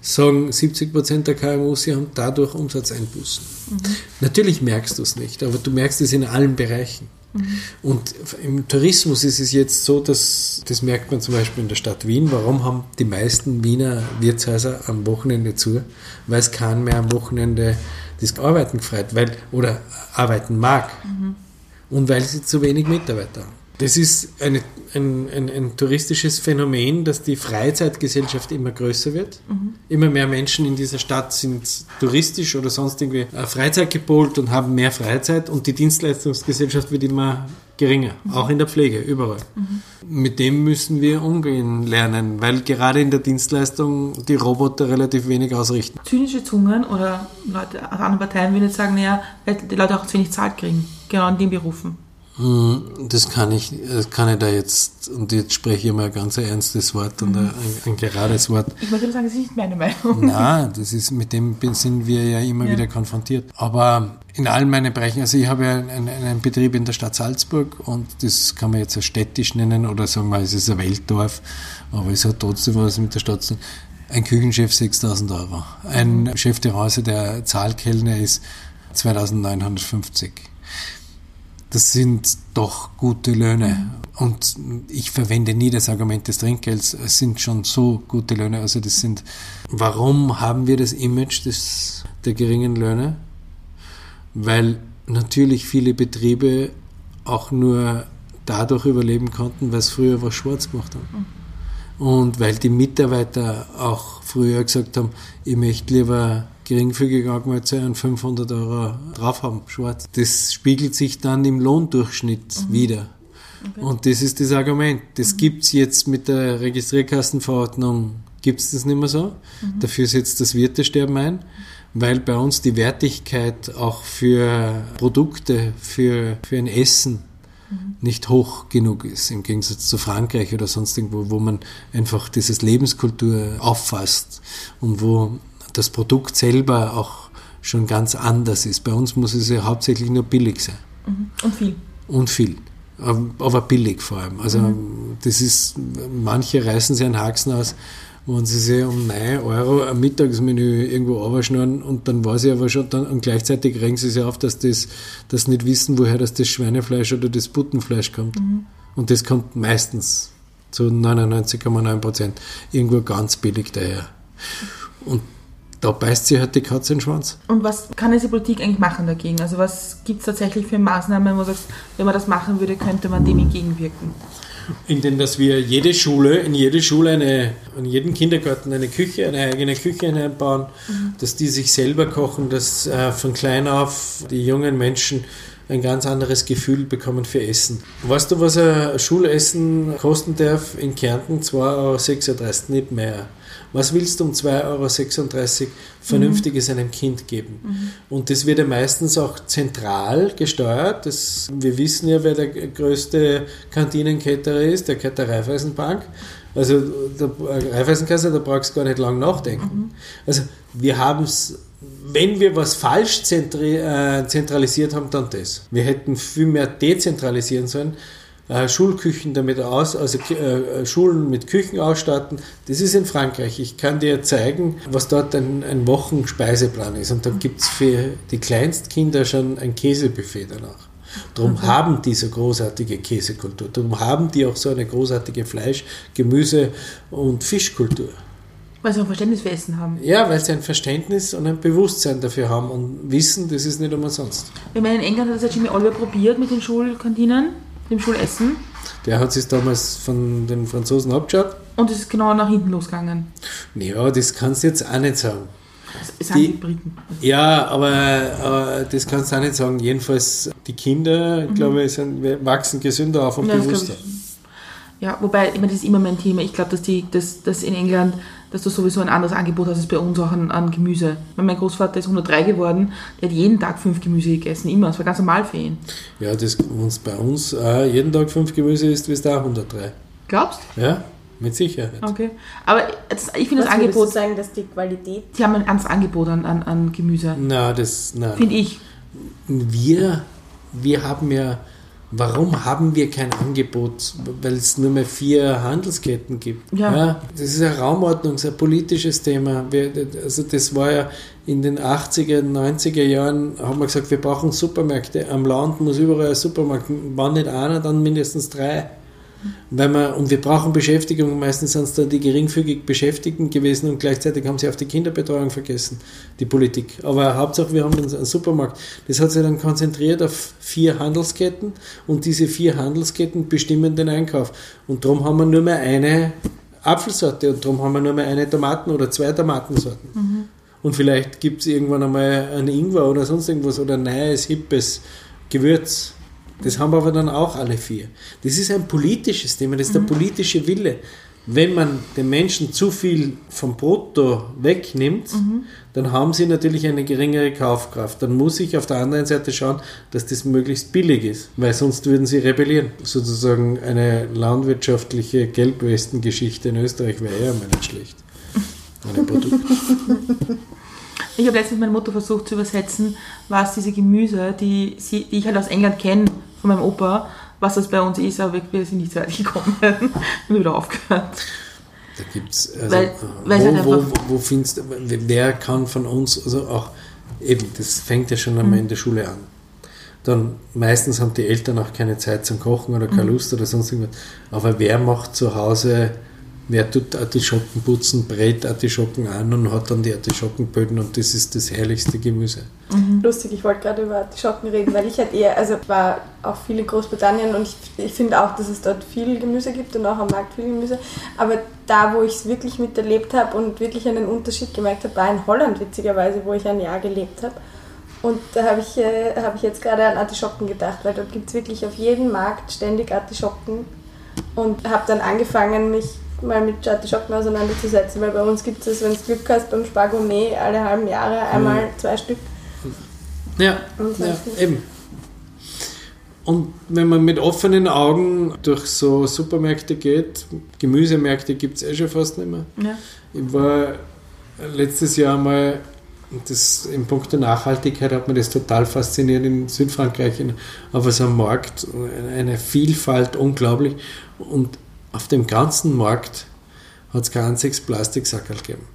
Sagen 70% der KMUs, sie haben dadurch Umsatzeinbußen. Mhm. Natürlich merkst du es nicht, aber du merkst es in allen Bereichen. Mhm. Und im Tourismus ist es jetzt so, dass das merkt man zum Beispiel in der Stadt Wien. Warum haben die meisten Wiener Wirtshäuser am Wochenende zu? Weil es keinen mehr am Wochenende das Arbeiten gefreut, weil, oder arbeiten mag. Mhm. Und weil sie zu wenig Mitarbeiter haben. Das ist eine, ein, ein, ein, touristisches Phänomen, dass die Freizeitgesellschaft immer größer wird. Mhm. Immer mehr Menschen in dieser Stadt sind touristisch oder sonst irgendwie äh, Freizeit gepolt und haben mehr Freizeit und die Dienstleistungsgesellschaft wird immer geringer, mhm. auch in der Pflege, überall. Mhm. Mit dem müssen wir umgehen lernen, weil gerade in der Dienstleistung die Roboter relativ wenig ausrichten. Zynische Zungen oder Leute aus anderen Parteien würden jetzt sagen, naja, weil die Leute auch zu wenig Zeit kriegen, genau in den Berufen. Hm, das kann ich, das kann ich da jetzt, und jetzt spreche ich mal ein ganz ernstes Wort und ein, ein, gerades Wort. Ich würde sagen, das ist nicht meine Meinung. Nein, das ist, mit dem sind wir ja immer ja. wieder konfrontiert. Aber in allen meinen Bereichen, also ich habe ja einen, einen, Betrieb in der Stadt Salzburg und das kann man jetzt als städtisch nennen oder sagen wir, es ist ein Weltdorf, aber es hat trotzdem was mit der Stadt zu tun. Ein Küchenchef 6000 Euro. Ein Chef der Häuser, der Zahlkellner ist 2950 das sind doch gute Löhne. Und ich verwende nie das Argument des Trinkgelds. Es sind schon so gute Löhne. Also das sind, warum haben wir das Image des, der geringen Löhne? Weil natürlich viele Betriebe auch nur dadurch überleben konnten, weil es früher was schwarz gemacht haben. Und weil die Mitarbeiter auch früher gesagt haben, ich möchte lieber geringfügig angemeldet und 500 Euro drauf haben, schwarz. Das spiegelt sich dann im Lohndurchschnitt mhm. wieder. Und das ist das Argument. Das gibt es jetzt mit der Registrierkassenverordnung, gibt es das nicht mehr so. Dafür setzt das Wirtesterben ein, weil bei uns die Wertigkeit auch für Produkte, für, für ein Essen nicht hoch genug ist, im Gegensatz zu Frankreich oder sonst irgendwo, wo man einfach dieses Lebenskultur auffasst und wo das Produkt selber auch schon ganz anders ist. Bei uns muss es ja hauptsächlich nur billig sein. Und viel. Und viel. Aber billig vor allem. Also das ist, manche reißen sich einen Haxen aus, wenn sie sich um 9 Euro ein Mittagsmenü irgendwo runterschneiden und dann weiß ich aber schon, dann, und gleichzeitig regen sie sich auf, dass das, das nicht wissen, woher das, das Schweinefleisch oder das Buttenfleisch kommt. Und das kommt meistens zu 99,9 Prozent irgendwo ganz billig daher. Und da beißt sie halt die Katze in den Schwanz. Und was kann jetzt die Politik eigentlich machen dagegen? Also was gibt es tatsächlich für Maßnahmen, wo du sagst, wenn man das machen würde, könnte man dem entgegenwirken? Indem dass wir jede Schule, in jede Schule eine, in jedem Kindergarten eine Küche, eine eigene Küche hineinbauen, dass die sich selber kochen, dass äh, von klein auf die jungen Menschen ein ganz anderes Gefühl bekommen für Essen. Weißt du, was ein Schulessen kosten darf in Kärnten? 2,36 Euro, nicht mehr. Was willst du um 2,36 Euro Vernünftiges einem Kind geben? Und das wird ja meistens auch zentral gesteuert. Das, wir wissen ja, wer der größte Kantinenketterer ist, der Ketter Raiffeisenbank. Also der Raiffeisenkasse, da brauchst du gar nicht lang nachdenken. Also wir haben es wenn wir was falsch äh, zentralisiert haben, dann das. Wir hätten viel mehr dezentralisieren sollen. Äh, Schulküchen damit aus, also äh, Schulen mit Küchen ausstatten. Das ist in Frankreich. Ich kann dir zeigen, was dort ein, ein Wochenspeiseplan ist. Und dann gibt es für die Kleinstkinder schon ein Käsebuffet danach. Darum Mhm. haben die so großartige Käsekultur. Darum haben die auch so eine großartige Fleisch-, Gemüse- und Fischkultur. Weil sie ein Verständnis für Essen haben. Ja, weil sie ein Verständnis und ein Bewusstsein dafür haben und wissen, das ist nicht umsonst. Ich meine, in England hat das ja Jimmy Oliver probiert mit den Schulkantinen, dem Schulessen. Der hat sich damals von den Franzosen abgeschaut. Und es ist genau nach hinten losgegangen. Ja, das kannst du jetzt auch nicht sagen. Das sagen die, Die- Briten. Ja, aber, aber das kannst du auch nicht sagen. Jedenfalls, die Kinder, glaube ich, sind, wachsen gesünder auf und Mhm. Ja, bewusster. Ja, wobei, ich meine, das ist immer mein Thema. Ich glaube, dass, die, dass, dass in England, dass du sowieso ein anderes Angebot hast als bei uns auch an, an Gemüse. Weil mein Großvater ist 103 geworden, der hat jeden Tag fünf Gemüse gegessen, immer. Das war ganz normal für ihn. Ja, das, wenn es bei uns auch jeden Tag fünf Gemüse ist, wirst du auch 103. Glaubst Ja, mit Sicherheit. Okay. Aber jetzt, ich finde das würdest du Angebot, sagen, dass die Qualität die haben ein anderes Angebot an, an, an Gemüse. Na, das. Finde ich. Wir, wir haben ja, warum haben wir kein Angebot? Weil es nur mehr vier Handelsketten gibt. Ja. das ist ein Raumordnungs-, ein politisches Thema. Wir, also das war ja in den 80er, 90er Jahren, haben wir gesagt, wir brauchen Supermärkte. Am Land muss überall ein Supermarkt, wann nicht einer, dann mindestens drei. Weil man, und wir brauchen Beschäftigung, meistens sind es dann die geringfügig Beschäftigten gewesen und gleichzeitig haben sie auf die Kinderbetreuung vergessen, die Politik. Aber Hauptsache, wir haben einen Supermarkt. Das hat sich dann konzentriert auf vier Handelsketten und diese vier Handelsketten bestimmen den Einkauf. Und darum haben wir nur mehr eine Apfelsorte und darum haben wir nur mehr eine Tomaten- oder zwei Tomatensorten. Und vielleicht gibt es irgendwann einmal einen Ingwer oder sonst irgendwas oder ein neues, hippes Gewürz. Das haben aber dann auch alle vier. Das ist ein politisches Thema, das ist der politische Wille. Wenn man den Menschen zu viel vom Brutto wegnimmt, dann haben sie natürlich eine geringere Kaufkraft. Dann muss ich auf der anderen Seite schauen, dass das möglichst billig ist, weil sonst würden sie rebellieren. Sozusagen eine landwirtschaftliche Gelbwesten-Geschichte in Österreich wäre ja mal nicht schlecht. Eine Produkt. Ich habe letztens meine Mutter versucht zu übersetzen, was diese Gemüse, die, sie, die ich halt aus England kenne, von meinem Opa, was das bei uns ist, aber wir, wir sind nicht so weit gekommen und wieder aufgehört. Da gibt's also, Weil- weil es wo, halt wo, wo findest wer kann von uns, also auch eben, das fängt ja schon Mhm. einmal in der Schule an. Dann meistens haben die Eltern auch keine Zeit zum Kochen oder Mhm. keine Lust oder sonst irgendwas. Aber wer macht zu Hause, wer tut Artischocken putzen, brät Artischocken an und hat dann die Artischockenböden und das ist das herrlichste Gemüse. lustig, ich wollte gerade über die Schocken reden, weil ich halt eher, also war auch viel in Großbritannien und ich, ich finde auch, dass es dort viel Gemüse gibt und auch am Markt viel Gemüse. Aber da, wo ich es wirklich miterlebt habe und wirklich einen Unterschied gemerkt habe, war in Holland witzigerweise, wo ich ein Jahr gelebt habe. Und da habe ich, äh, hab ich jetzt gerade an Artischocken gedacht, weil dort gibt es wirklich auf jedem Markt ständig Artischocken. Und habe dann angefangen, mich mal mit Artischocken auseinanderzusetzen, weil bei uns gibt es, wenn du Glück hast, beim Spargourmet alle halben Jahre einmal mhm. zwei Stück. Ja, ja eben. Und wenn man mit offenen Augen durch so Supermärkte geht, Gemüsemärkte gibt es eh schon fast nicht mehr. Ja. Ich war letztes Jahr mal, das, in puncto Nachhaltigkeit hat mir das total fasziniert in Südfrankreich in, auf so einem Markt, eine Vielfalt unglaublich. Und auf dem ganzen Markt hat es kein einziges Plastiksackerl gegeben.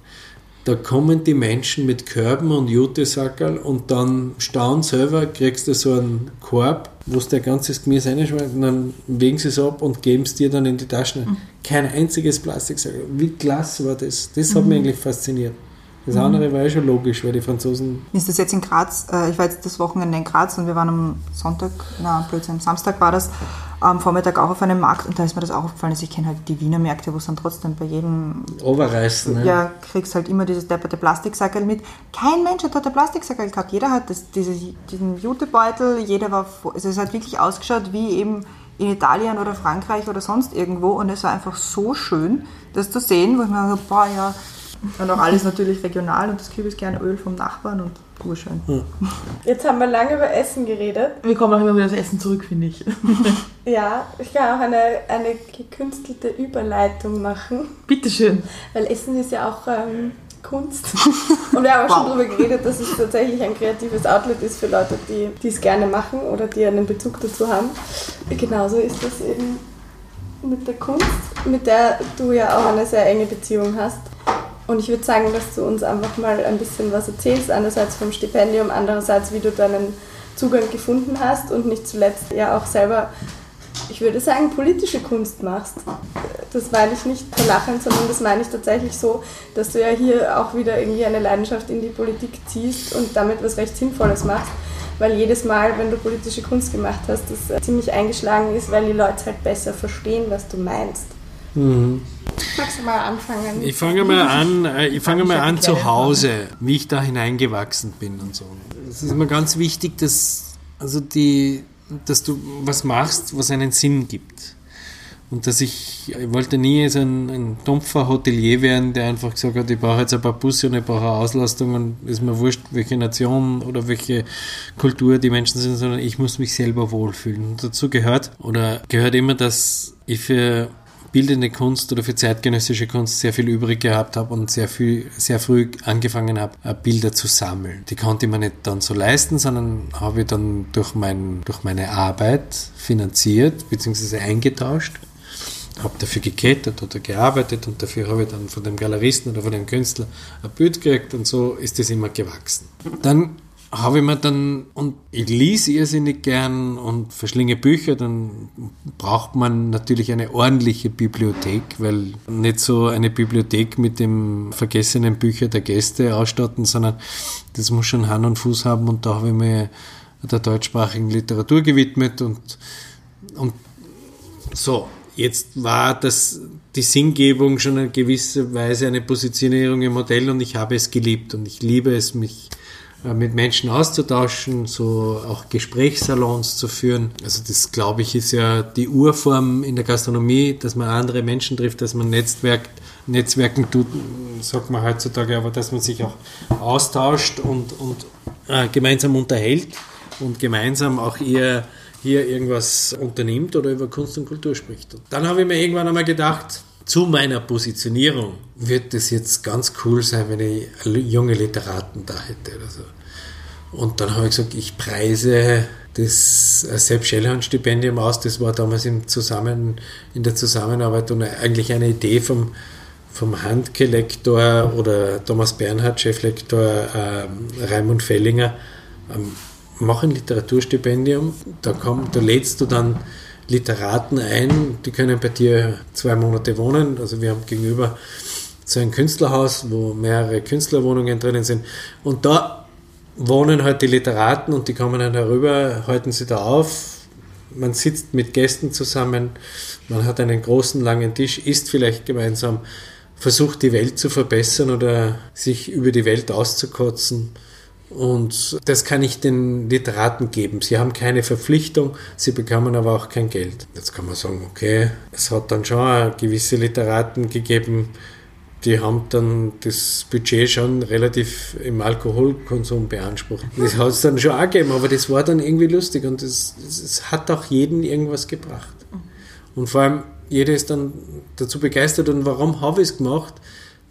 Da kommen die Menschen mit Körben und Jutesackerl und dann stauen selber, kriegst du so einen Korb, wo du dein ganzes Gemüse reinschmeißt und dann wägen sie es ab und geben es dir dann in die Taschen. Mhm. Kein einziges Plastiksackerl. Wie klasse war das? Das hat mhm. mich eigentlich fasziniert. Das andere war ja schon logisch, weil die Franzosen. Ist das jetzt in Graz? Äh, ich war jetzt das Wochenende in Graz und wir waren am Sonntag, na, plötzlich am Samstag war das, am Vormittag auch auf einem Markt und da ist mir das auch aufgefallen, dass ich kenne halt die Wiener Märkte, wo es dann trotzdem bei jedem Overreißen. Ne? Ja, kriegst halt immer dieses depperte Plastiksackerl mit. Kein Mensch hat dort ein Plastiksackerl gehabt. Jeder hat das, diese, diesen Jutebeutel, jeder war, also es hat wirklich ausgeschaut wie eben in Italien oder Frankreich oder sonst irgendwo und es war einfach so schön, das zu sehen, wo ich mir so, boah, ja, und auch alles natürlich regional und das Kübiskernöl vom Nachbarn und urschön. Ja. Jetzt haben wir lange über Essen geredet. Wir kommen auch immer wieder aufs Essen zurück, finde ich. ja, ich kann auch eine, eine gekünstelte Überleitung machen. Bitteschön. Weil Essen ist ja auch ähm, Kunst. Und wir haben auch wow. schon darüber geredet, dass es tatsächlich ein kreatives Outlet ist für Leute, die es gerne machen oder die einen Bezug dazu haben. Genauso ist das eben mit der Kunst, mit der du ja auch eine sehr enge Beziehung hast. Und ich würde sagen, dass du uns einfach mal ein bisschen was erzählst, einerseits vom Stipendium, andererseits wie du deinen Zugang gefunden hast und nicht zuletzt ja auch selber, ich würde sagen, politische Kunst machst. Das meine ich nicht verlachen, sondern das meine ich tatsächlich so, dass du ja hier auch wieder irgendwie eine Leidenschaft in die Politik ziehst und damit was recht Sinnvolles machst. Weil jedes Mal, wenn du politische Kunst gemacht hast, das ziemlich eingeschlagen ist, weil die Leute halt besser verstehen, was du meinst. Mhm. Magst du mal anfangen? Ich fange mal an, äh, ich fange mal an zu Hause, wie ich da hineingewachsen bin und so. Es ist immer ganz wichtig, dass, also die, dass du was machst, was einen Sinn gibt. Und dass ich, ich wollte nie so ein, ein dumpfer Hotelier werden, der einfach gesagt hat, ich brauche jetzt ein paar Busse und ich brauche eine Auslastung und ist mir wurscht, welche Nation oder welche Kultur die Menschen sind, sondern ich muss mich selber wohlfühlen. Und dazu gehört, oder gehört immer, dass ich für bildende Kunst oder für zeitgenössische Kunst sehr viel übrig gehabt habe und sehr viel, sehr früh angefangen habe, äh, Bilder zu sammeln. Die konnte ich mir nicht dann so leisten, sondern habe ich dann durch, mein, durch meine Arbeit finanziert bzw. eingetauscht habe dafür gekettet oder gearbeitet und dafür habe ich dann von dem Galeristen oder von dem Künstler ein Bild gekriegt und so ist das immer gewachsen. Dann habe ich mir dann, und ich lese irrsinnig gern und verschlinge Bücher, dann braucht man natürlich eine ordentliche Bibliothek, weil nicht so eine Bibliothek mit dem vergessenen Bücher der Gäste ausstatten, sondern das muss schon Hand und Fuß haben und da habe ich mir der deutschsprachigen Literatur gewidmet und, und so. Jetzt war das, die Singgebung schon in gewisser Weise eine Positionierung im Modell und ich habe es geliebt und ich liebe es, mich mit Menschen auszutauschen, so auch Gesprächssalons zu führen. Also das, glaube ich, ist ja die Urform in der Gastronomie, dass man andere Menschen trifft, dass man netzwerkt, Netzwerken tut, sagt man heutzutage, aber dass man sich auch austauscht und, und äh, gemeinsam unterhält und gemeinsam auch eher hier irgendwas unternimmt oder über Kunst und Kultur spricht. Und dann habe ich mir irgendwann einmal gedacht, zu meiner Positionierung wird es jetzt ganz cool sein, wenn ich junge Literaten da hätte oder so. Und dann habe ich gesagt, ich preise das Sepp Schellhorn-Stipendium aus. Das war damals im Zusammen, in der Zusammenarbeit und eigentlich eine Idee vom, vom Handke-Lektor oder Thomas Bernhard, Cheflektor äh, Raimund Fellinger. Ähm, mach ein Literaturstipendium, da, komm, da lädst du dann Literaten ein, die können bei dir zwei Monate wohnen. Also wir haben gegenüber so ein Künstlerhaus, wo mehrere Künstlerwohnungen drinnen sind. Und da wohnen halt die Literaten und die kommen dann herüber, halten sie da auf. Man sitzt mit Gästen zusammen, man hat einen großen, langen Tisch, isst vielleicht gemeinsam, versucht die Welt zu verbessern oder sich über die Welt auszukotzen Und das kann ich den Literaten geben. Sie haben keine Verpflichtung, sie bekommen aber auch kein Geld. Jetzt kann man sagen, okay, es hat dann schon gewisse Literaten gegeben, die haben dann das Budget schon relativ im Alkoholkonsum beansprucht. Das hat es dann schon auch gegeben, aber das war dann irgendwie lustig und es hat auch jeden irgendwas gebracht. Und vor allem, jeder ist dann dazu begeistert und warum habe ich es gemacht?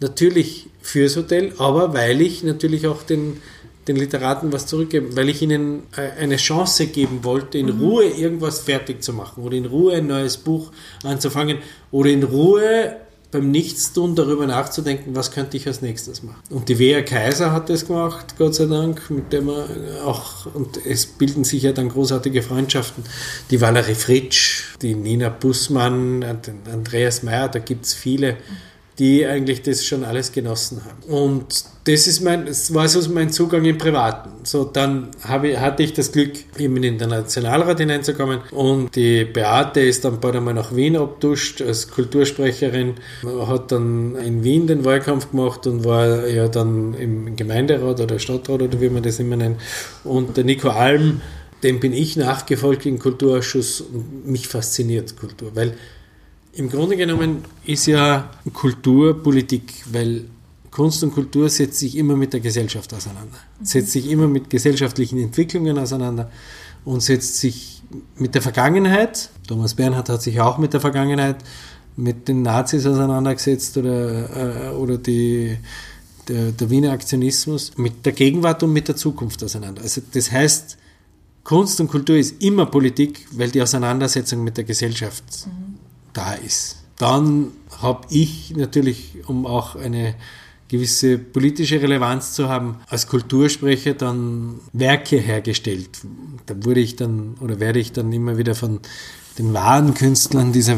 Natürlich fürs Hotel, aber weil ich natürlich auch den, den Literaten was zurückgeben, weil ich ihnen äh, eine Chance geben wollte, in mhm. Ruhe irgendwas fertig zu machen oder in Ruhe ein neues Buch anzufangen oder in Ruhe beim Nichtstun darüber nachzudenken, was könnte ich als nächstes machen. Und die Wea Kaiser hat das gemacht, Gott sei Dank, mit dem man auch, und es bilden sich ja dann großartige Freundschaften. Die Valerie Fritsch, die Nina Bussmann, Andreas Meyer, da gibt es viele. Die eigentlich das schon alles genossen haben. Und das ist mein, das war so mein Zugang im Privaten. So, dann habe, hatte ich das Glück, eben in den Nationalrat hineinzukommen und die Beate ist dann bald einmal nach Wien abduscht als Kultursprecherin, hat dann in Wien den Wahlkampf gemacht und war ja dann im Gemeinderat oder Stadtrat oder wie man das immer nennt. Und der Nico Alm, dem bin ich nachgefolgt im Kulturausschuss und mich fasziniert Kultur, weil im Grunde genommen ist ja Kulturpolitik, weil Kunst und Kultur setzt sich immer mit der Gesellschaft auseinander, setzt sich immer mit gesellschaftlichen Entwicklungen auseinander und setzt sich mit der Vergangenheit. Thomas Bernhard hat sich auch mit der Vergangenheit, mit den Nazis auseinandergesetzt oder, äh, oder die, der, der Wiener Aktionismus, mit der Gegenwart und mit der Zukunft auseinander. Also das heißt, Kunst und Kultur ist immer Politik, weil die Auseinandersetzung mit der Gesellschaft mhm da ist. Dann habe ich natürlich, um auch eine gewisse politische Relevanz zu haben, als Kultursprecher dann Werke hergestellt. Da wurde ich dann oder werde ich dann immer wieder von den wahren Künstlern dieser,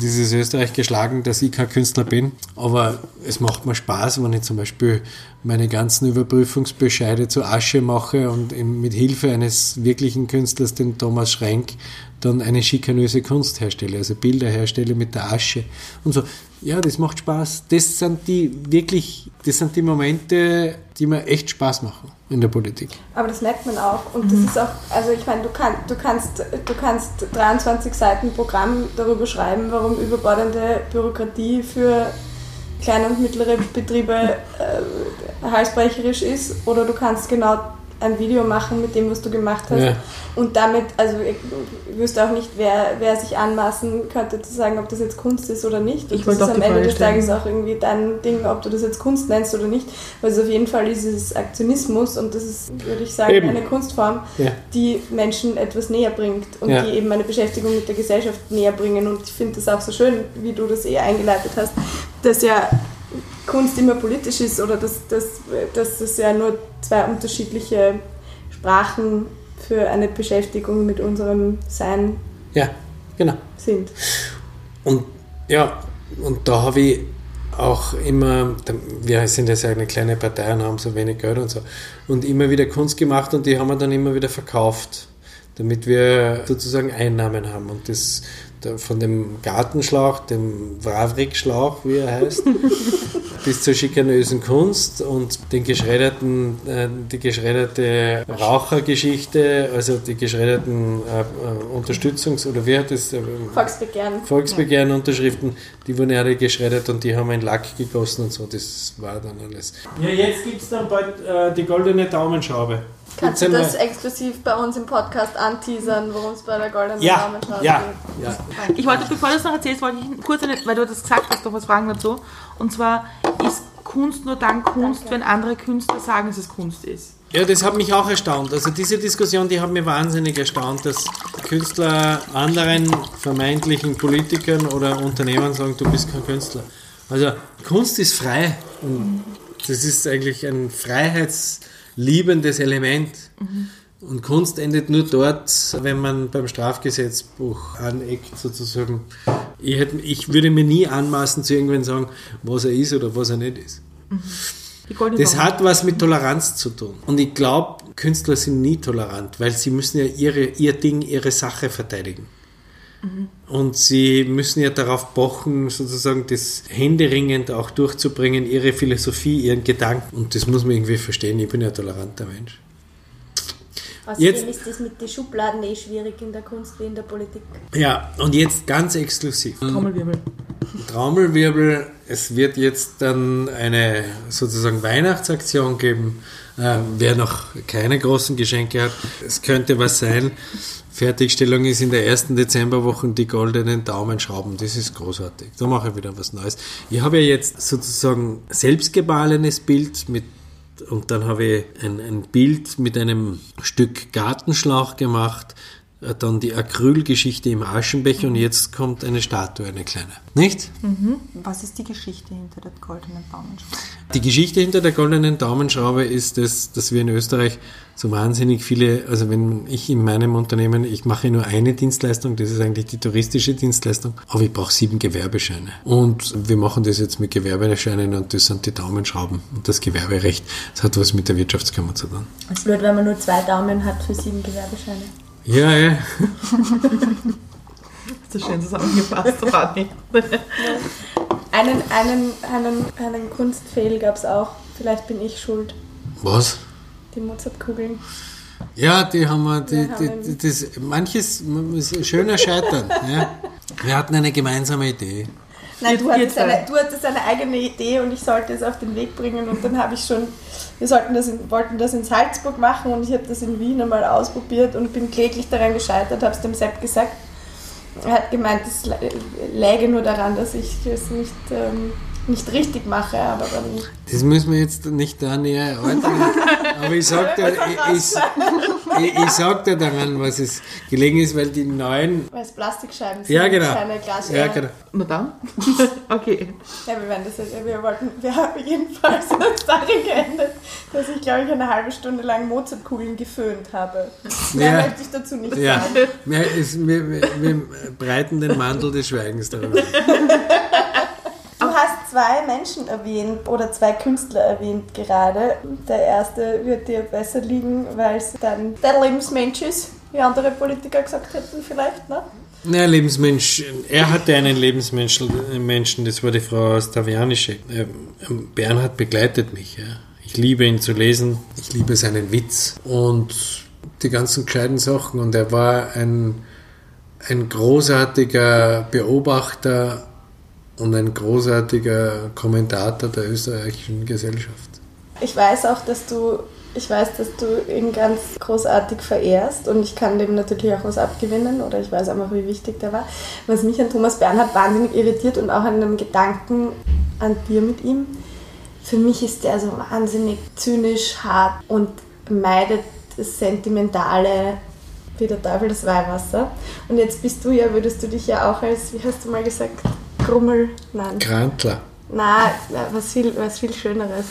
dieses Österreich geschlagen, dass ich kein Künstler bin. Aber es macht mir Spaß, wenn ich zum Beispiel meine ganzen Überprüfungsbescheide zu Asche mache und mit Hilfe eines wirklichen Künstlers, den Thomas Schrenk, dann eine schikanöse Kunst herstelle, also Bilder herstelle mit der Asche und so. Ja, das macht Spaß. Das sind die wirklich, das sind die Momente, die mir echt Spaß machen in der Politik. Aber das merkt man auch. Und das ist auch, also ich meine, du, kann, du, kannst, du kannst 23 Seiten Programm darüber schreiben, warum überbordende Bürokratie für kleine und mittlere Betriebe äh, halsbrecherisch ist. Oder du kannst genau ein Video machen mit dem, was du gemacht hast. Ja. Und damit, also ich wüsste auch nicht, wer, wer sich anmaßen könnte zu sagen, ob das jetzt Kunst ist oder nicht. Und ich das ist am Ende des Tages auch irgendwie dein Ding, ob du das jetzt Kunst nennst oder nicht. Weil es auf jeden Fall ist es Aktionismus und das ist, würde ich sagen, eben. eine Kunstform, ja. die Menschen etwas näher bringt und ja. die eben eine Beschäftigung mit der Gesellschaft näher bringen. Und ich finde das auch so schön, wie du das eher eingeleitet hast, dass ja Kunst immer politisch ist oder dass, dass, dass es ja nur zwei unterschiedliche Sprachen für eine Beschäftigung mit unserem Sein ja, genau. sind. Und ja, und da habe ich auch immer, wir sind ja eine kleine Partei und haben so wenig Geld und so, und immer wieder Kunst gemacht und die haben wir dann immer wieder verkauft, damit wir sozusagen Einnahmen haben. Und das von dem Gartenschlauch, dem Wawrik-Schlauch, wie er heißt, bis zur schikanösen Kunst und den geschredderten, äh, die geschredderte Rauchergeschichte, also die geschredderten äh, äh Unterstützungs- oder wie hat es? Äh, Volksbegehren. Volksbegehren-Unterschriften, die wurden alle geschreddert und die haben in Lack gegossen und so, das war dann alles. Ja, jetzt gibt es dann bald äh, die goldene Daumenschraube. Kannst du das exklusiv bei uns im Podcast anteasern, worum es bei der goldenen ja, Daumenschraube ja, geht? Ja. Ich wollte, bevor du das noch erzählst, wollte ich kurz, eine, weil du das gesagt hast, noch was fragen dazu. Und zwar, ist Kunst nur dann Kunst, Danke. wenn andere Künstler sagen, dass es Kunst ist? Ja, das hat mich auch erstaunt. Also diese Diskussion, die hat mich wahnsinnig erstaunt, dass Künstler anderen vermeintlichen Politikern oder Unternehmern sagen, du bist kein Künstler. Also Kunst ist frei und das ist eigentlich ein Freiheits liebendes Element. Mhm. Und Kunst endet nur dort, wenn man beim Strafgesetzbuch aneckt, sozusagen. Ich, hätte, ich würde mir nie anmaßen zu irgendwen sagen, was er ist oder was er nicht ist. Mhm. Das hat was mit Toleranz zu tun. Und ich glaube, Künstler sind nie tolerant, weil sie müssen ja ihre, ihr Ding, ihre Sache verteidigen. Und sie müssen ja darauf pochen, sozusagen das händeringend auch durchzubringen, ihre Philosophie, ihren Gedanken. Und das muss man irgendwie verstehen. Ich bin ja ein toleranter Mensch. Außerdem Jetzt- ist das mit den Schubladen eh schwierig in der Kunst wie in der Politik. Ja, und jetzt ganz exklusiv. Trommelwirbel. Trommelwirbel, es wird jetzt dann eine sozusagen Weihnachtsaktion geben. Äh, wer noch keine großen Geschenke hat, es könnte was sein. Fertigstellung ist in der ersten Dezemberwoche die goldenen Daumenschrauben. Das ist großartig. Da mache ich wieder was Neues. Ich habe ja jetzt sozusagen selbstgemahlenes Bild mit und dann habe ich ein, ein Bild mit einem Stück Gartenschlauch gemacht, dann die Acrylgeschichte im Aschenbecher und jetzt kommt eine Statue, eine kleine. Nicht? Was ist die Geschichte hinter der goldenen Daumenschraube? Die Geschichte hinter der goldenen Daumenschraube ist das, dass wir in Österreich so wahnsinnig viele, also wenn ich in meinem Unternehmen, ich mache nur eine Dienstleistung, das ist eigentlich die touristische Dienstleistung, aber ich brauche sieben Gewerbescheine. Und wir machen das jetzt mit Gewerbescheinen und das sind die Daumenschrauben und das Gewerberecht. Das hat was mit der Wirtschaftskammer zu tun. Es ist blöd, wenn man nur zwei Daumen hat für sieben Gewerbescheine. Ja, ja. Das ist schön zusammengefasst, Rani. Einen, einen, einen, einen Kunstfehl gab es auch. Vielleicht bin ich schuld. Was? Die Mozartkugeln. Ja, die haben wir, die, Wir die, haben- die, das, manches ist schöner Scheitern. Ja. Wir hatten eine gemeinsame Idee. Nein, du hattest, eine, du hattest eine eigene Idee und ich sollte es auf den Weg bringen und dann habe ich schon, wir sollten das in, wollten das in Salzburg machen und ich habe das in Wien einmal ausprobiert und bin kläglich daran gescheitert, habe es dem Sepp gesagt. Er hat gemeint, es lä- läge nur daran, dass ich es nicht, ähm, nicht richtig mache, aber dann Das müssen wir jetzt nicht da näher erörtern. Aber ich sag dir, ich, ich, ich, sag dir daran, was es gelegen ist, weil die neuen. weil es Plastikscheiben sind, Ja, genau. keine Glasscheiben. Ja, genau. Na dann? Okay. Ja, wir werden das jetzt, wir wollten, wir haben jedenfalls das darin geendet, dass ich, glaube ich, eine halbe Stunde lang Mozartkugeln geföhnt habe. Mehr Ja. möchte ich dazu nicht Ja, sagen. wir, es, wir, wir, wir breiten den Mantel des Schweigens darüber. Zwei Menschen erwähnt oder zwei Künstler erwähnt gerade. Der erste wird dir besser liegen, weil es dann der Lebensmensch ist, wie andere Politiker gesagt hätten vielleicht, ne? Na, Lebensmensch, er hatte einen Lebensmenschen, Menschen, das war die Frau Stavianische. Ähm, Bernhard begleitet mich. Ja. Ich liebe ihn zu lesen, ich liebe seinen Witz und die ganzen kleinen Sachen. Und er war ein, ein großartiger Beobachter und ein großartiger Kommentator der österreichischen Gesellschaft. Ich weiß auch, dass du, ich weiß, dass du ihn ganz großartig verehrst und ich kann dem natürlich auch was abgewinnen oder ich weiß einfach, wie wichtig der war. Was mich an Thomas Bernhard wahnsinnig irritiert und auch an einem Gedanken an dir mit ihm. Für mich ist der so wahnsinnig zynisch, hart und meidet das Sentimentale wie der Teufel das Weihwasser. Und jetzt bist du ja, würdest du dich ja auch als, wie hast du mal gesagt, Grummel, nein, Grantler. na, was viel, was viel Schöneres.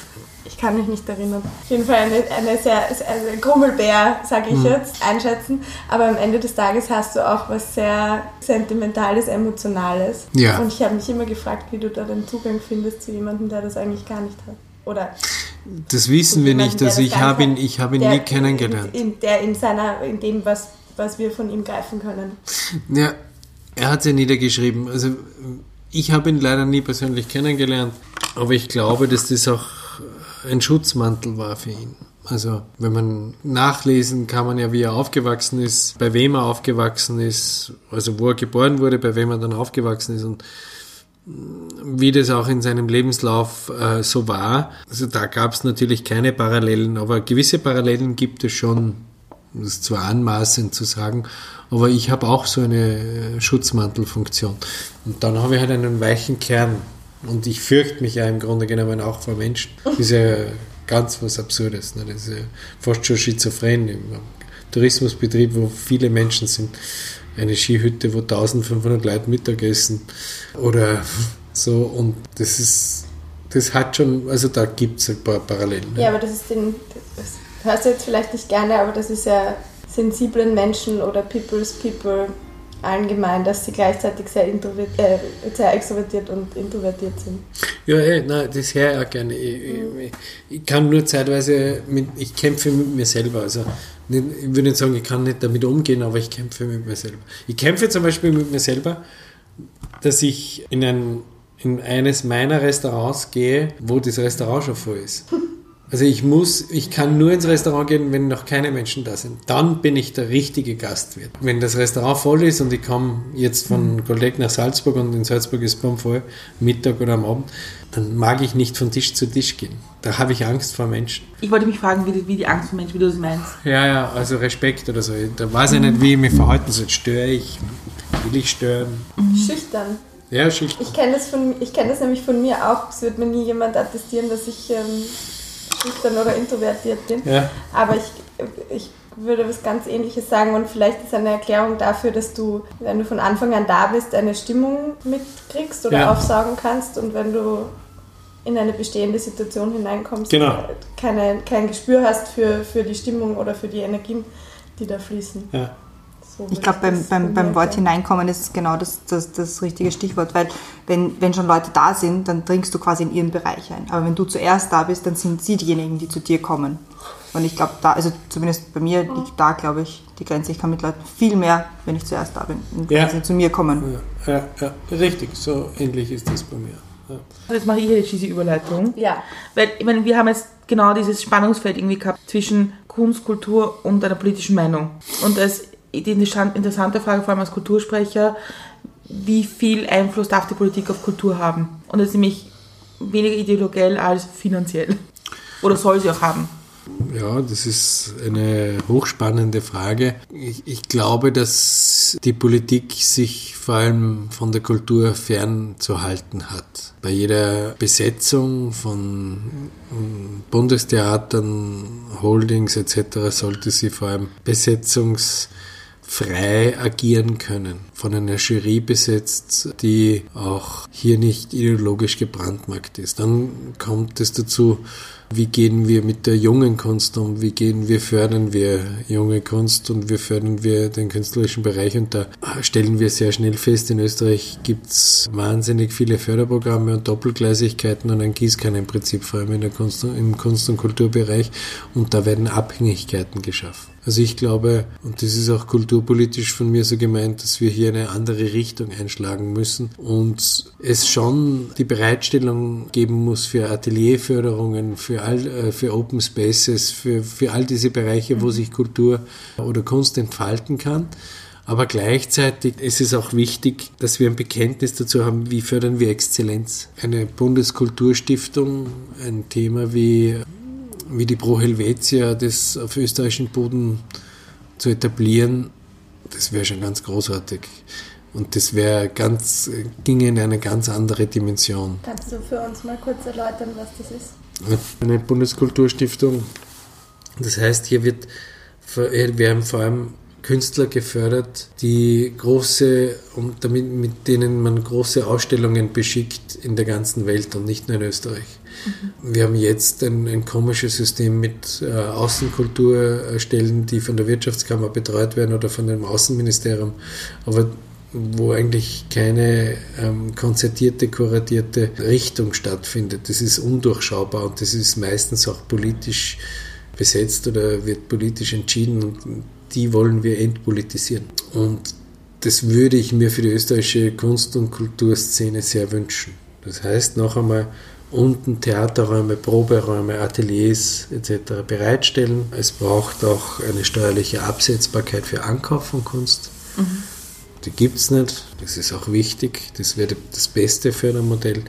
Ich kann mich nicht erinnern. Auf jeden Fall eine, eine sehr, also Grummelbär, sage ich jetzt, einschätzen. Aber am Ende des Tages hast du auch was sehr Sentimentales, Emotionales. Ja. Und ich habe mich immer gefragt, wie du da den Zugang findest zu jemandem, der das eigentlich gar nicht hat. Oder Das wissen wir nicht. Also ich habe ihn, ich habe ihn der nie kennengelernt. In, in, der in seiner, in dem, was, was wir von ihm greifen können. Ja, er hat es ja niedergeschrieben. Also ich habe ihn leider nie persönlich kennengelernt, aber ich glaube, dass das auch ein Schutzmantel war für ihn. Also wenn man nachlesen kann man ja, wie er aufgewachsen ist, bei wem er aufgewachsen ist, also wo er geboren wurde, bei wem er dann aufgewachsen ist und wie das auch in seinem Lebenslauf äh, so war. Also da gab es natürlich keine Parallelen, aber gewisse Parallelen gibt es schon. Das ist zwar anmaßend zu sagen, aber ich habe auch so eine äh, Schutzmantelfunktion. Und dann habe ich halt einen weichen Kern. Und ich fürchte mich ja im Grunde genommen auch vor Menschen. Das ist ja ganz was Absurdes. Ne? Das ist ja fast schon schizophren im Tourismusbetrieb, wo viele Menschen sind. Eine Skihütte, wo 1500 Leute Mittag essen oder so. Und das ist, das hat schon, also da gibt es ein paar Parallelen. ne? Ja, aber das ist den, das hörst du jetzt vielleicht nicht gerne, aber das ist ja sensiblen Menschen oder People's People allgemein, dass sie gleichzeitig sehr, äh, sehr extrovertiert und introvertiert sind. Ja, ey, nein, das höre ich auch gerne. Ich, ich, ich kann nur zeitweise, mit, ich kämpfe mit mir selber. Also ich würde nicht sagen, ich kann nicht damit umgehen, aber ich kämpfe mit mir selber. Ich kämpfe zum Beispiel mit mir selber, dass ich in, ein, in eines meiner Restaurants gehe, wo das Restaurant schon voll ist. Also ich muss, ich kann nur ins Restaurant gehen, wenn noch keine Menschen da sind. Dann bin ich der richtige Gastwirt. Wenn das Restaurant voll ist und ich komme jetzt von Goldeck nach Salzburg und in Salzburg ist es voll, Mittag oder am Abend, dann mag ich nicht von Tisch zu Tisch gehen. Da habe ich Angst vor Menschen. Ich wollte mich fragen, wie die, wie die Angst vor Menschen, wie du das meinst. Ja, ja, also Respekt oder so. Da weiß ich nicht, wie ich mich verhalten soll. Störe ich? Will ich stören? Schüchtern. Ja, schüchtern. Ich kenne das, von- ich kenn das nämlich von mir auch. Es wird mir nie jemand attestieren, dass ich ähm, schüchtern oder introvertiert bin. Ja. Aber ich, ich würde was ganz Ähnliches sagen und vielleicht ist eine Erklärung dafür, dass du, wenn du von Anfang an da bist, eine Stimmung mitkriegst oder Ja. aufsaugen kannst und wenn du in eine bestehende Situation hineinkommst, Genau. keine, kein Gespür hast für, für die Stimmung oder für die Energien, die da fließen. Ja. So Ich glaube, beim, beim, beim Wort hineinkommen ist genau das, das, das richtige Stichwort, weil wenn, wenn schon Leute da sind, dann dringst du quasi in ihren Bereich ein. Aber wenn du zuerst da bist, dann sind sie diejenigen, die zu dir kommen. Und ich glaube, da, also zumindest bei mir liegt da, glaube ich, die Grenze. Ich kann mit Leuten viel mehr, wenn ich zuerst da bin, Ja. wenn sie zu mir kommen. Ja, ja, ja, richtig, so ähnlich ist das bei mir. Ja. Jetzt mache ich jetzt diese Überleitung. Ja, Weil, ich meine, wir haben jetzt genau dieses Spannungsfeld irgendwie gehabt zwischen Kunst, Kultur und einer politischen Meinung. Und als die interessant- interessante Frage, vor allem als Kultursprecher, wie viel Einfluss darf die Politik auf Kultur haben? Und das ist nämlich weniger ideologiell als finanziell. Oder soll sie auch haben? Ja, das ist eine hochspannende Frage. Ich, ich glaube, dass die Politik sich vor allem von der Kultur fernzuhalten hat. Bei jeder Besetzung von Bundestheatern, Holdings etc. sollte sie vor allem besetzungsfrei agieren können. Von einer Jury besetzt, die auch hier nicht ideologisch gebrandmarkt ist. Dann kommt es dazu, wie gehen wir mit der jungen Kunst um, wie gehen wir, fördern wir junge Kunst und wie fördern wir den künstlerischen Bereich und da stellen wir sehr schnell fest, in Österreich gibt's wahnsinnig viele Förderprogramme und Doppelgleisigkeiten und ein Gießkannenprinzip, vor allem in der Kunst, im Kunst- und Kulturbereich und da werden Abhängigkeiten geschaffen. Also ich glaube, und das ist auch kulturpolitisch von mir so gemeint, dass wir hier eine andere Richtung einschlagen müssen und es schon die Bereitstellung geben muss für Atelierförderungen, für all, äh, für Open Spaces, für, für all diese Bereiche, wo sich Kultur oder Kunst entfalten kann. Aber gleichzeitig ist es auch wichtig, dass wir ein Bekenntnis dazu haben, wie fördern wir Exzellenz. Eine Bundeskulturstiftung, ein Thema wie wie die Pro Helvetia das auf österreichischem Boden zu etablieren, das wäre schon ganz großartig. Und das wäre ganz, ginge in eine ganz andere Dimension. kannst du für uns mal kurz erläutern, was das ist? Eine Bundeskulturstiftung, das heißt, hier wird, hier werden vor allem Künstler gefördert, die große, und damit, mit denen man große Ausstellungen beschickt in der ganzen Welt und nicht nur in Österreich. Wir haben jetzt ein, ein komisches System mit äh, Außenkulturstellen, die von der Wirtschaftskammer betreut werden oder von dem Außenministerium, aber wo eigentlich keine ähm, konzertierte, kuratierte Richtung stattfindet. Das ist undurchschaubar und das ist meistens auch politisch besetzt oder wird politisch entschieden und die wollen wir entpolitisieren. Und das würde ich mir für die österreichische Kunst- und Kulturszene sehr wünschen. Das heißt, noch einmal unten Theaterräume, Proberäume, Ateliers etc. bereitstellen. Es braucht auch eine steuerliche Absetzbarkeit für Ankauf von Kunst. Die gibt es nicht. Das ist auch wichtig. Das wäre das beste Fördermodell.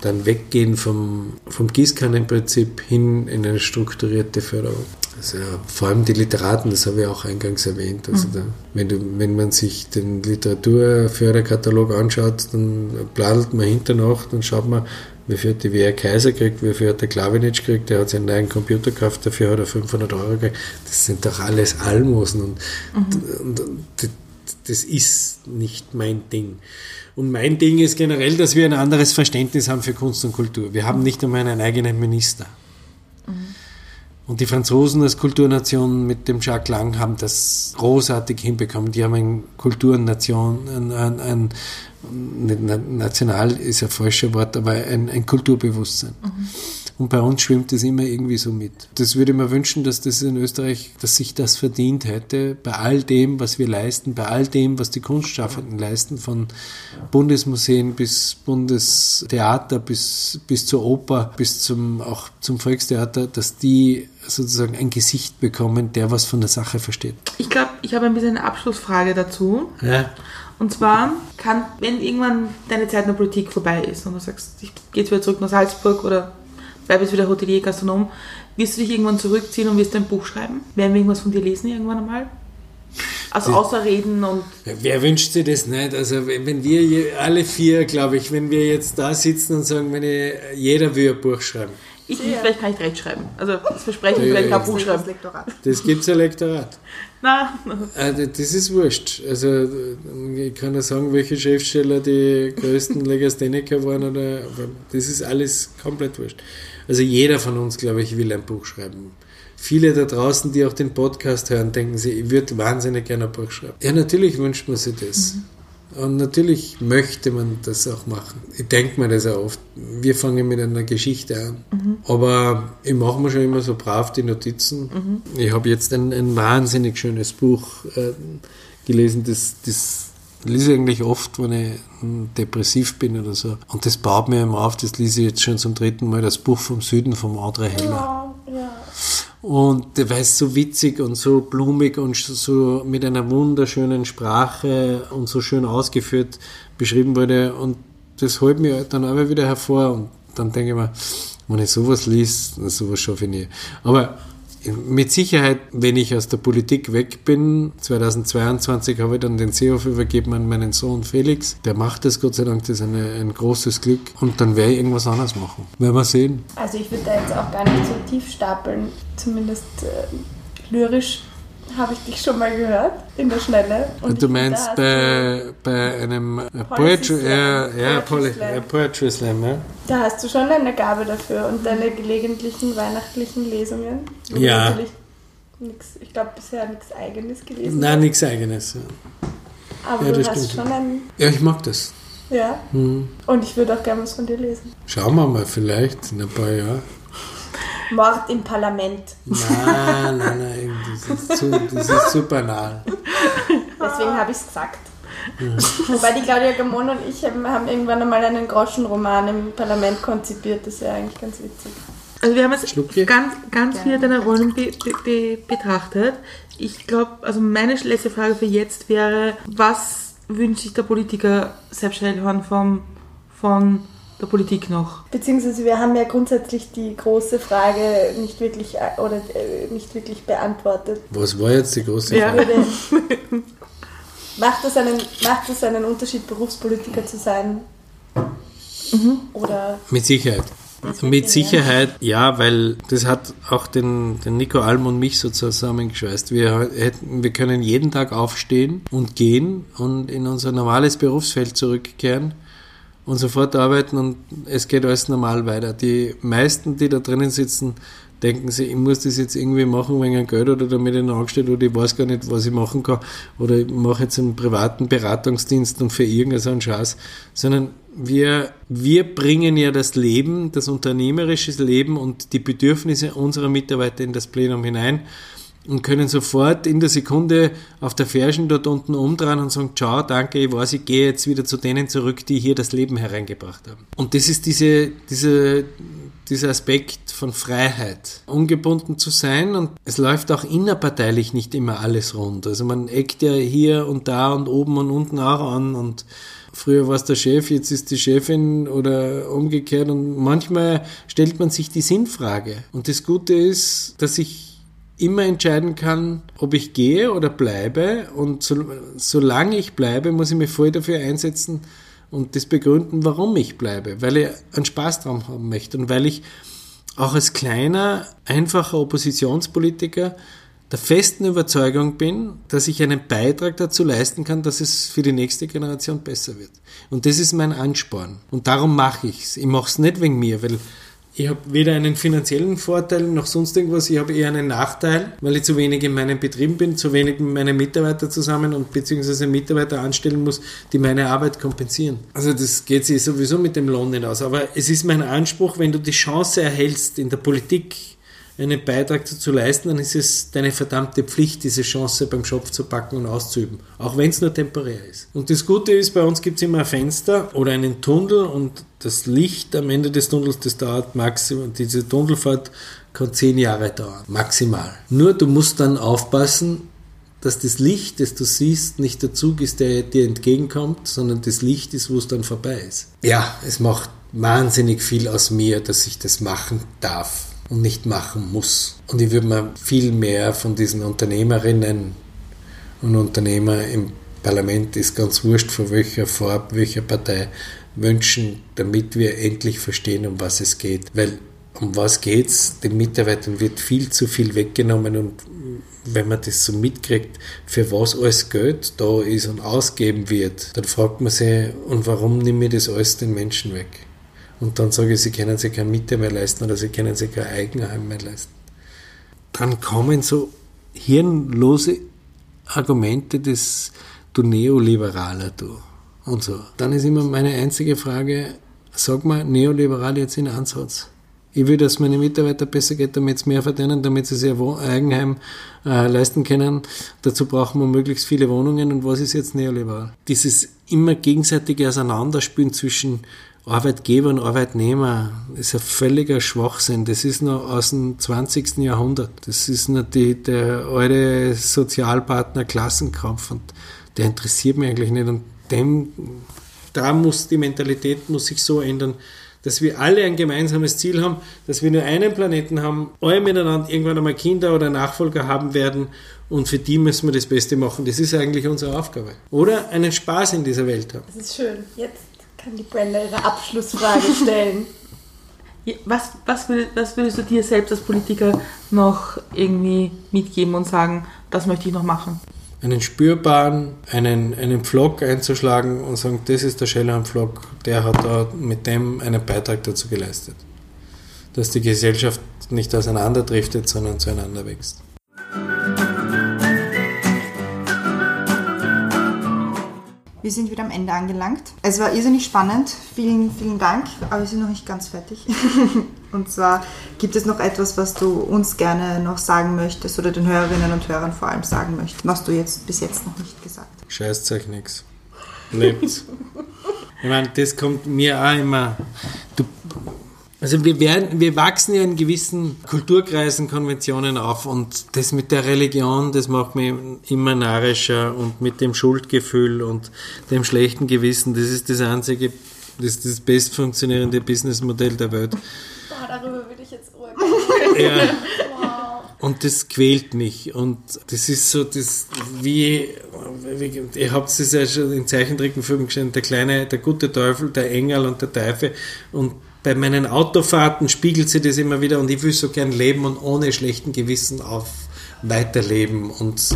Dann weggehen vom, vom Gießkannenprinzip hin in eine strukturierte Förderung. Also vor allem die Literaten, das habe ich auch eingangs erwähnt. Also da, wenn, du, wenn man sich den Literaturförderkatalog anschaut, dann bladelt man hinter noch, dann schaut man, wie viel hat die WR Kaiser gekriegt, wie viel hat der Klavinic gekriegt, der hat seinen neuen Computer gekauft, dafür hat er 500 Euro gekriegt. Das sind doch alles Almosen und, und, und das ist nicht mein Ding. Und mein Ding ist generell, dass wir ein anderes Verständnis haben für Kunst und Kultur. Wir haben nicht einmal einen eigenen Minister. Und die Franzosen als Kulturnation mit dem Jacques Lang haben das großartig hinbekommen. Die haben eine Kulturnation, ein, ein, ein national ist ein falsches Wort, aber ein, ein Kulturbewusstsein. Und bei uns schwimmt das immer irgendwie so mit. Das würde ich mir wünschen, dass das in Österreich, dass sich das verdient hätte, bei all dem, was wir leisten, bei all dem, was die Kunstschaffenden leisten, von Bundesmuseen bis Bundestheater, bis, bis zur Oper, bis zum, auch zum Volkstheater, dass die sozusagen ein Gesicht bekommen, der was von der Sache versteht. Ich glaube, ich habe ein bisschen eine Abschlussfrage dazu. Ja. Und zwar kann, wenn irgendwann deine Zeit in der Politik vorbei ist und du sagst, ich gehe jetzt wieder zurück nach Salzburg oder bleib jetzt wieder Hotelier, Gastronom, wirst du dich irgendwann zurückziehen und wirst ein Buch schreiben? Werden wir irgendwas von dir lesen irgendwann einmal? Also außer reden und Wer wünscht sich das nicht? Also wenn wir alle vier, glaube ich, wenn wir jetzt da sitzen und sagen, wenn ich, jeder will ein Buch schreiben. Ich nicht, vielleicht kann ich recht schreiben. Also das verspreche ich, Ja, vielleicht ja, kann ich ein Buch Das schreiben. Lektorat. Das gibt's ein Lektorat. Na, Also das ist wurscht. Also ich kann ja sagen, welche Schriftsteller die größten Legastheniker waren oder aber das ist alles komplett wurscht. Also jeder von uns, glaube ich, will ein Buch schreiben. Viele da draußen, die auch den Podcast hören, denken sich, ich würde wahnsinnig gerne ein Buch schreiben. Ja, natürlich wünscht man sich das. Und natürlich möchte man das auch machen. Ich denke mir das auch oft. Wir fangen mit einer Geschichte an. Aber ich mache mir schon immer so brav die Notizen. Ich habe jetzt ein, ein wahnsinnig schönes Buch äh, gelesen, das, das lese ich eigentlich oft, wenn ich depressiv bin oder so. Und das baut mir immer auf, das lese ich jetzt schon zum dritten Mal, das Buch vom Süden vom André Heller. Und der es so witzig und so blumig und so mit einer wunderschönen Sprache und so schön ausgeführt beschrieben wurde. Und das holt mir dann aber wieder hervor. Und dann denke ich mir, wenn ich sowas liest, sowas schaffe ich nie. Aber mit Sicherheit, wenn ich aus der Politik weg bin, 2022 habe ich dann den Seehof übergeben an meinen Sohn Felix. Der macht das, Gott sei Dank, das ist eine, ein großes Glück. Und dann werde ich irgendwas anderes machen. Werden wir sehen. Also ich würde da jetzt auch gar nicht so tief stapeln. Zumindest äh, lyrisch habe ich dich schon mal gehört in der Schnelle. Und du meinst bei, bei einem Poetry Slam. ja, ja, Poetry Poetry, Slam. ja, Poetry Slam, ja. Du, da hast du schon eine Gabe dafür und deine gelegentlichen weihnachtlichen Lesungen. Ja. natürlich Nix, ich glaube bisher nichts Eigenes gelesen. Nein, nichts Eigenes. Ja. Aber ja, du hast stimmt. schon ein. ja, ich mag das. Ja. Hm. Und ich würde auch gerne was von dir lesen. Schauen wir mal, vielleicht in ein paar Jahren. Mord im Parlament. Nein, nein, nein, das ist zu, das ist zu banal. Deswegen habe ich es gesagt. Wobei die Claudia Gamon und ich haben, haben irgendwann einmal einen Groschenroman im Parlament konzipiert. Das wäre eigentlich ganz witzig. Also wir haben jetzt Schlucki? ganz, ganz viele deiner Rollen be, be, be, betrachtet. Ich glaube, also meine letzte Frage für jetzt wäre, was wünscht sich der Politiker Sepp Schellhorn vom, von der Politik noch? Beziehungsweise wir haben ja grundsätzlich die große Frage nicht wirklich äh, oder äh, nicht wirklich beantwortet. Was war jetzt die große Ja. Frage? Würde, macht, es einen, macht es einen Unterschied, Berufspolitiker zu sein? Oder Mit Sicherheit. Mit Sicherheit, ja, weil das hat auch den, den Nico Alm und mich so zusammengeschweißt. Wir, hätten, wir können jeden Tag aufstehen und gehen und in unser normales Berufsfeld zurückkehren und sofort arbeiten und es geht alles normal weiter. Die meisten, die da drinnen sitzen, denken sich, ich muss das jetzt irgendwie machen wegen Geld oder damit ich noch angestellt oder ich weiß gar nicht, was ich machen kann. Oder ich mache jetzt einen privaten Beratungsdienst und für irgendeinen Scheiß, sondern wir, wir bringen ja das Leben, das unternehmerische Leben und die Bedürfnisse unserer Mitarbeiter in das Plenum hinein und können sofort in der Sekunde auf der Ferschen dort unten umdrehen und sagen, ciao, danke, ich weiß, ich gehe jetzt wieder zu denen zurück, die hier das Leben hereingebracht haben. Und das ist diese, diese, dieser Aspekt von Freiheit, ungebunden zu sein und es läuft auch innerparteilich nicht immer alles rund. Also man eckt ja hier und da und oben und unten auch an und Früher war es der Chef, jetzt ist die Chefin oder umgekehrt und manchmal stellt man sich die Sinnfrage. Und das Gute ist, dass ich immer entscheiden kann, ob ich gehe oder bleibe. Und so, solange ich bleibe, muss ich mich voll dafür einsetzen und das begründen, warum ich bleibe. Weil ich einen Spaß dran haben möchte und weil ich auch als kleiner, einfacher Oppositionspolitiker der festen Überzeugung bin, dass ich einen Beitrag dazu leisten kann, dass es für die nächste Generation besser wird. Und das ist mein Ansporn. Und darum mache ich es. Ich mache es nicht wegen mir, weil Ich habe weder einen finanziellen Vorteil noch sonst irgendwas. Ich habe eher einen Nachteil, weil ich zu wenig in meinen Betrieben bin, zu wenig mit meinen Mitarbeitern zusammen und beziehungsweise Mitarbeiter anstellen muss, die meine Arbeit kompensieren. Also das geht sich sowieso mit dem Lohn nicht aus. Aber es ist mein Anspruch, wenn du die Chance erhältst in der Politik, einen Beitrag dazu leisten, dann ist es deine verdammte Pflicht, diese Chance beim Schopf zu packen und auszuüben. Auch wenn es nur temporär ist. Und das Gute ist, bei uns gibt es immer ein Fenster oder einen Tunnel und das Licht am Ende des Tunnels, das dauert maximal, diese Tunnelfahrt kann zehn Jahre dauern. Maximal. Nur du musst dann aufpassen, dass das Licht, das du siehst, nicht der Zug ist, der dir entgegenkommt, sondern das Licht ist, wo es dann vorbei ist. Ja, es macht wahnsinnig viel aus mir, dass ich das machen darf und nicht machen muss. Und ich würde mir viel mehr von diesen Unternehmerinnen und Unternehmer im Parlament, ist ganz wurscht von welcher Farbe, welcher Partei, wünschen, damit wir endlich verstehen, um was es geht. Weil um was geht's? Den Mitarbeitern wird viel zu viel weggenommen und wenn man das so mitkriegt, für was alles Geld da ist und ausgeben wird, dann fragt man sich, und warum nehme ich das alles den Menschen weg? Und dann sage ich, sie können sich keine Miete mehr leisten oder sie können sich kein Eigenheim mehr leisten. Dann kommen so hirnlose Argumente des du Neoliberaler, du und so. Dann ist immer meine einzige Frage, sag mal, neoliberal jetzt in Ansatz. Ich will, dass meine Mitarbeiter besser geht, damit sie mehr verdienen, damit sie sich ein Eigenheim äh, leisten können. Dazu brauchen wir möglichst viele Wohnungen. Und was ist jetzt neoliberal? Dieses immer gegenseitige Auseinanderspielen zwischen Arbeitgeber und Arbeitnehmer ist ein völliger Schwachsinn. Das ist noch aus dem 20. Jahrhundert. Das ist noch die, der alte Sozialpartner Klassenkampf und der interessiert mich eigentlich nicht. Und dem, da muss die Mentalität muss sich so ändern, dass wir alle ein gemeinsames Ziel haben, dass wir nur einen Planeten haben, alle miteinander irgendwann einmal Kinder oder Nachfolger haben werden und für die müssen wir das Beste machen. Das ist eigentlich unsere Aufgabe. Oder einen Spaß in dieser Welt haben. Das ist schön. Jetzt kann die Brenda ihre Abschlussfrage stellen. Was, was, würdest, was würdest du dir selbst als Politiker noch irgendwie mitgeben und sagen, das möchte ich noch machen? einen spürbaren, einen, einen Vlog einzuschlagen und sagen, das ist der Schellhorn-Vlog, der hat da mit dem einen Beitrag dazu geleistet. Dass die Gesellschaft nicht auseinanderdriftet, sondern zueinander wächst. Wir sind wieder am Ende angelangt. Es war irrsinnig spannend. Vielen, vielen Dank, aber wir sind noch nicht ganz fertig. und zwar gibt es noch etwas, was du uns gerne noch sagen möchtest oder den Hörerinnen und Hörern vor allem sagen möchtest, was du jetzt bis jetzt noch nicht gesagt hast. Scheißt euch nichts. Lebt's. ich meine, das kommt mir auch immer. Du also wir, werden, wir wachsen ja in gewissen Kulturkreisen, Konventionen auf und das mit der Religion, das macht mich immer narrischer und mit dem Schuldgefühl und dem schlechten Gewissen, das ist das einzige, das ist das best funktionierende Businessmodell der Welt. Boah, darüber würde ich jetzt urteilen. Ja. Wow. Und das quält mich und das ist so, das wie, wie ihr habt es ja schon in Zeichentrickenfilmen gesehen, der kleine, der gute Teufel, der Engel und der Teufel und bei meinen Autofahrten spiegelt sich das immer wieder und ich will so gern leben und ohne schlechten Gewissen auf weiterleben und,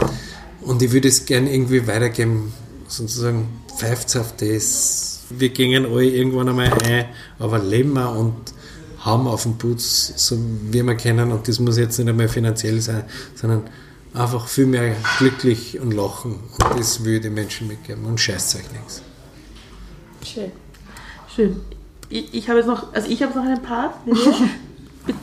und ich würde es gern irgendwie weitergeben, sozusagen pfeift auf das. Wir gingen alle irgendwann einmal ein, aber leben wir und haben auf den Putz, so wie wir kennen und das muss jetzt nicht einmal finanziell sein, sondern einfach viel mehr glücklich und lachen und das würde ich den Menschen mitgeben und scheißt euch nichts. Schön. Schön ich, ich habe jetzt noch, also ich habe noch einen Part.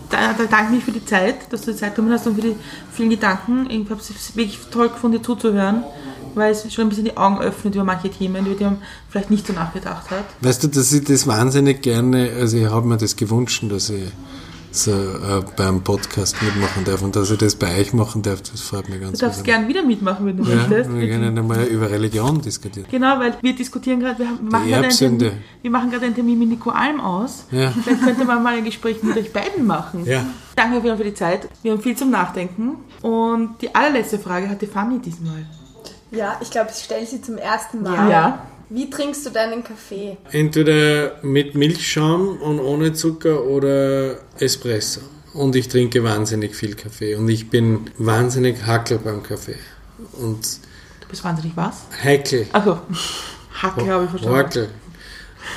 Da, da danke mich für die Zeit, dass du die Zeit genommen hast und für die vielen Gedanken. Ich habe es wirklich toll gefunden, dir zuzuhören, weil es schon ein bisschen die Augen öffnet über manche Themen, über die man vielleicht nicht so nachgedacht hat. Weißt du, dass ich das wahnsinnig gerne, also ich habe mir das gewünscht, dass ich so, äh, beim Podcast mitmachen darf und dass ich das bei euch machen darf, das freut mich ganz Du darfst gern wieder mitmachen, wenn du ja, möchtest. Wir können einmal über Religion diskutieren. Genau, weil wir diskutieren gerade, wir machen gerade einen, Termin, wir machen gerade einen Termin mit Nico Alm aus. Ja. Vielleicht könnte man mal ein Gespräch mit euch beiden machen. Ja. Danke für die Zeit. Wir haben viel zum Nachdenken. Und die allerletzte Frage hat die Fanny diesmal. Ja, ich glaube, ich stelle sie zum ersten Mal. Ja. Wie trinkst du deinen Kaffee? Entweder mit Milchschaum und ohne Zucker oder Espresso. Und ich trinke wahnsinnig viel Kaffee. Und ich bin wahnsinnig hackel beim Kaffee. Und du bist wahnsinnig was? Heikel. Also, Hackel habe ich verstanden. Hackel.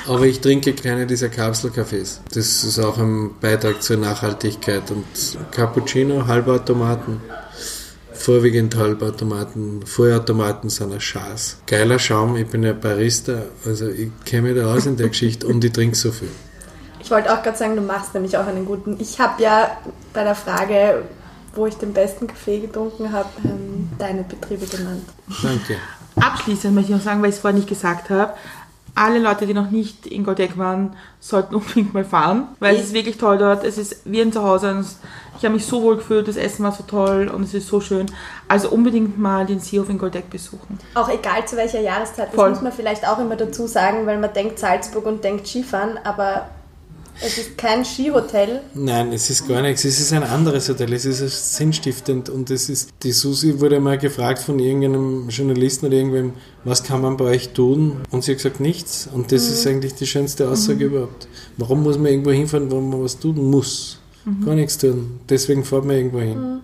Aber ich trinke keine dieser Kapselkaffees. Das ist auch ein Beitrag zur Nachhaltigkeit. Und Cappuccino, Halbautomaten, vorwiegend Halbautomaten, Vollautomaten sind ein Schatz. Geiler Schaum, ich bin ja Barista, also ich kenne mich da aus in der Geschichte und ich trinke so viel. Ich wollte auch gerade sagen, du machst nämlich auch einen guten. Ich habe ja bei der Frage, wo ich den besten Kaffee getrunken habe, ähm, deine Betriebe genannt. Danke. Abschließend möchte ich noch sagen, weil ich es vorher nicht gesagt habe, alle Leute, die noch nicht in Goldeck waren, sollten unbedingt mal fahren, weil es ist wirklich toll dort. Es ist wie ein Zuhause. Ich habe mich so wohl gefühlt, das Essen war so toll und es ist so schön. Also unbedingt mal den Seehof in Goldeck besuchen. Auch egal zu welcher Jahreszeit, das Voll. muss man vielleicht auch immer dazu sagen, weil man denkt Salzburg und denkt Skifahren, aber es ist kein Skihotel. Nein, es ist gar nichts. Es ist ein anderes Hotel. Es ist sinnstiftend und es ist. Die Susi wurde mal gefragt von irgendeinem Journalisten oder irgendwem, was kann man bei euch tun? Und sie hat gesagt nichts. Und das ist eigentlich die schönste Aussage überhaupt. Warum muss man irgendwo hinfahren, wo man was tun muss? Gar nichts tun. Deswegen fährt man irgendwo hin.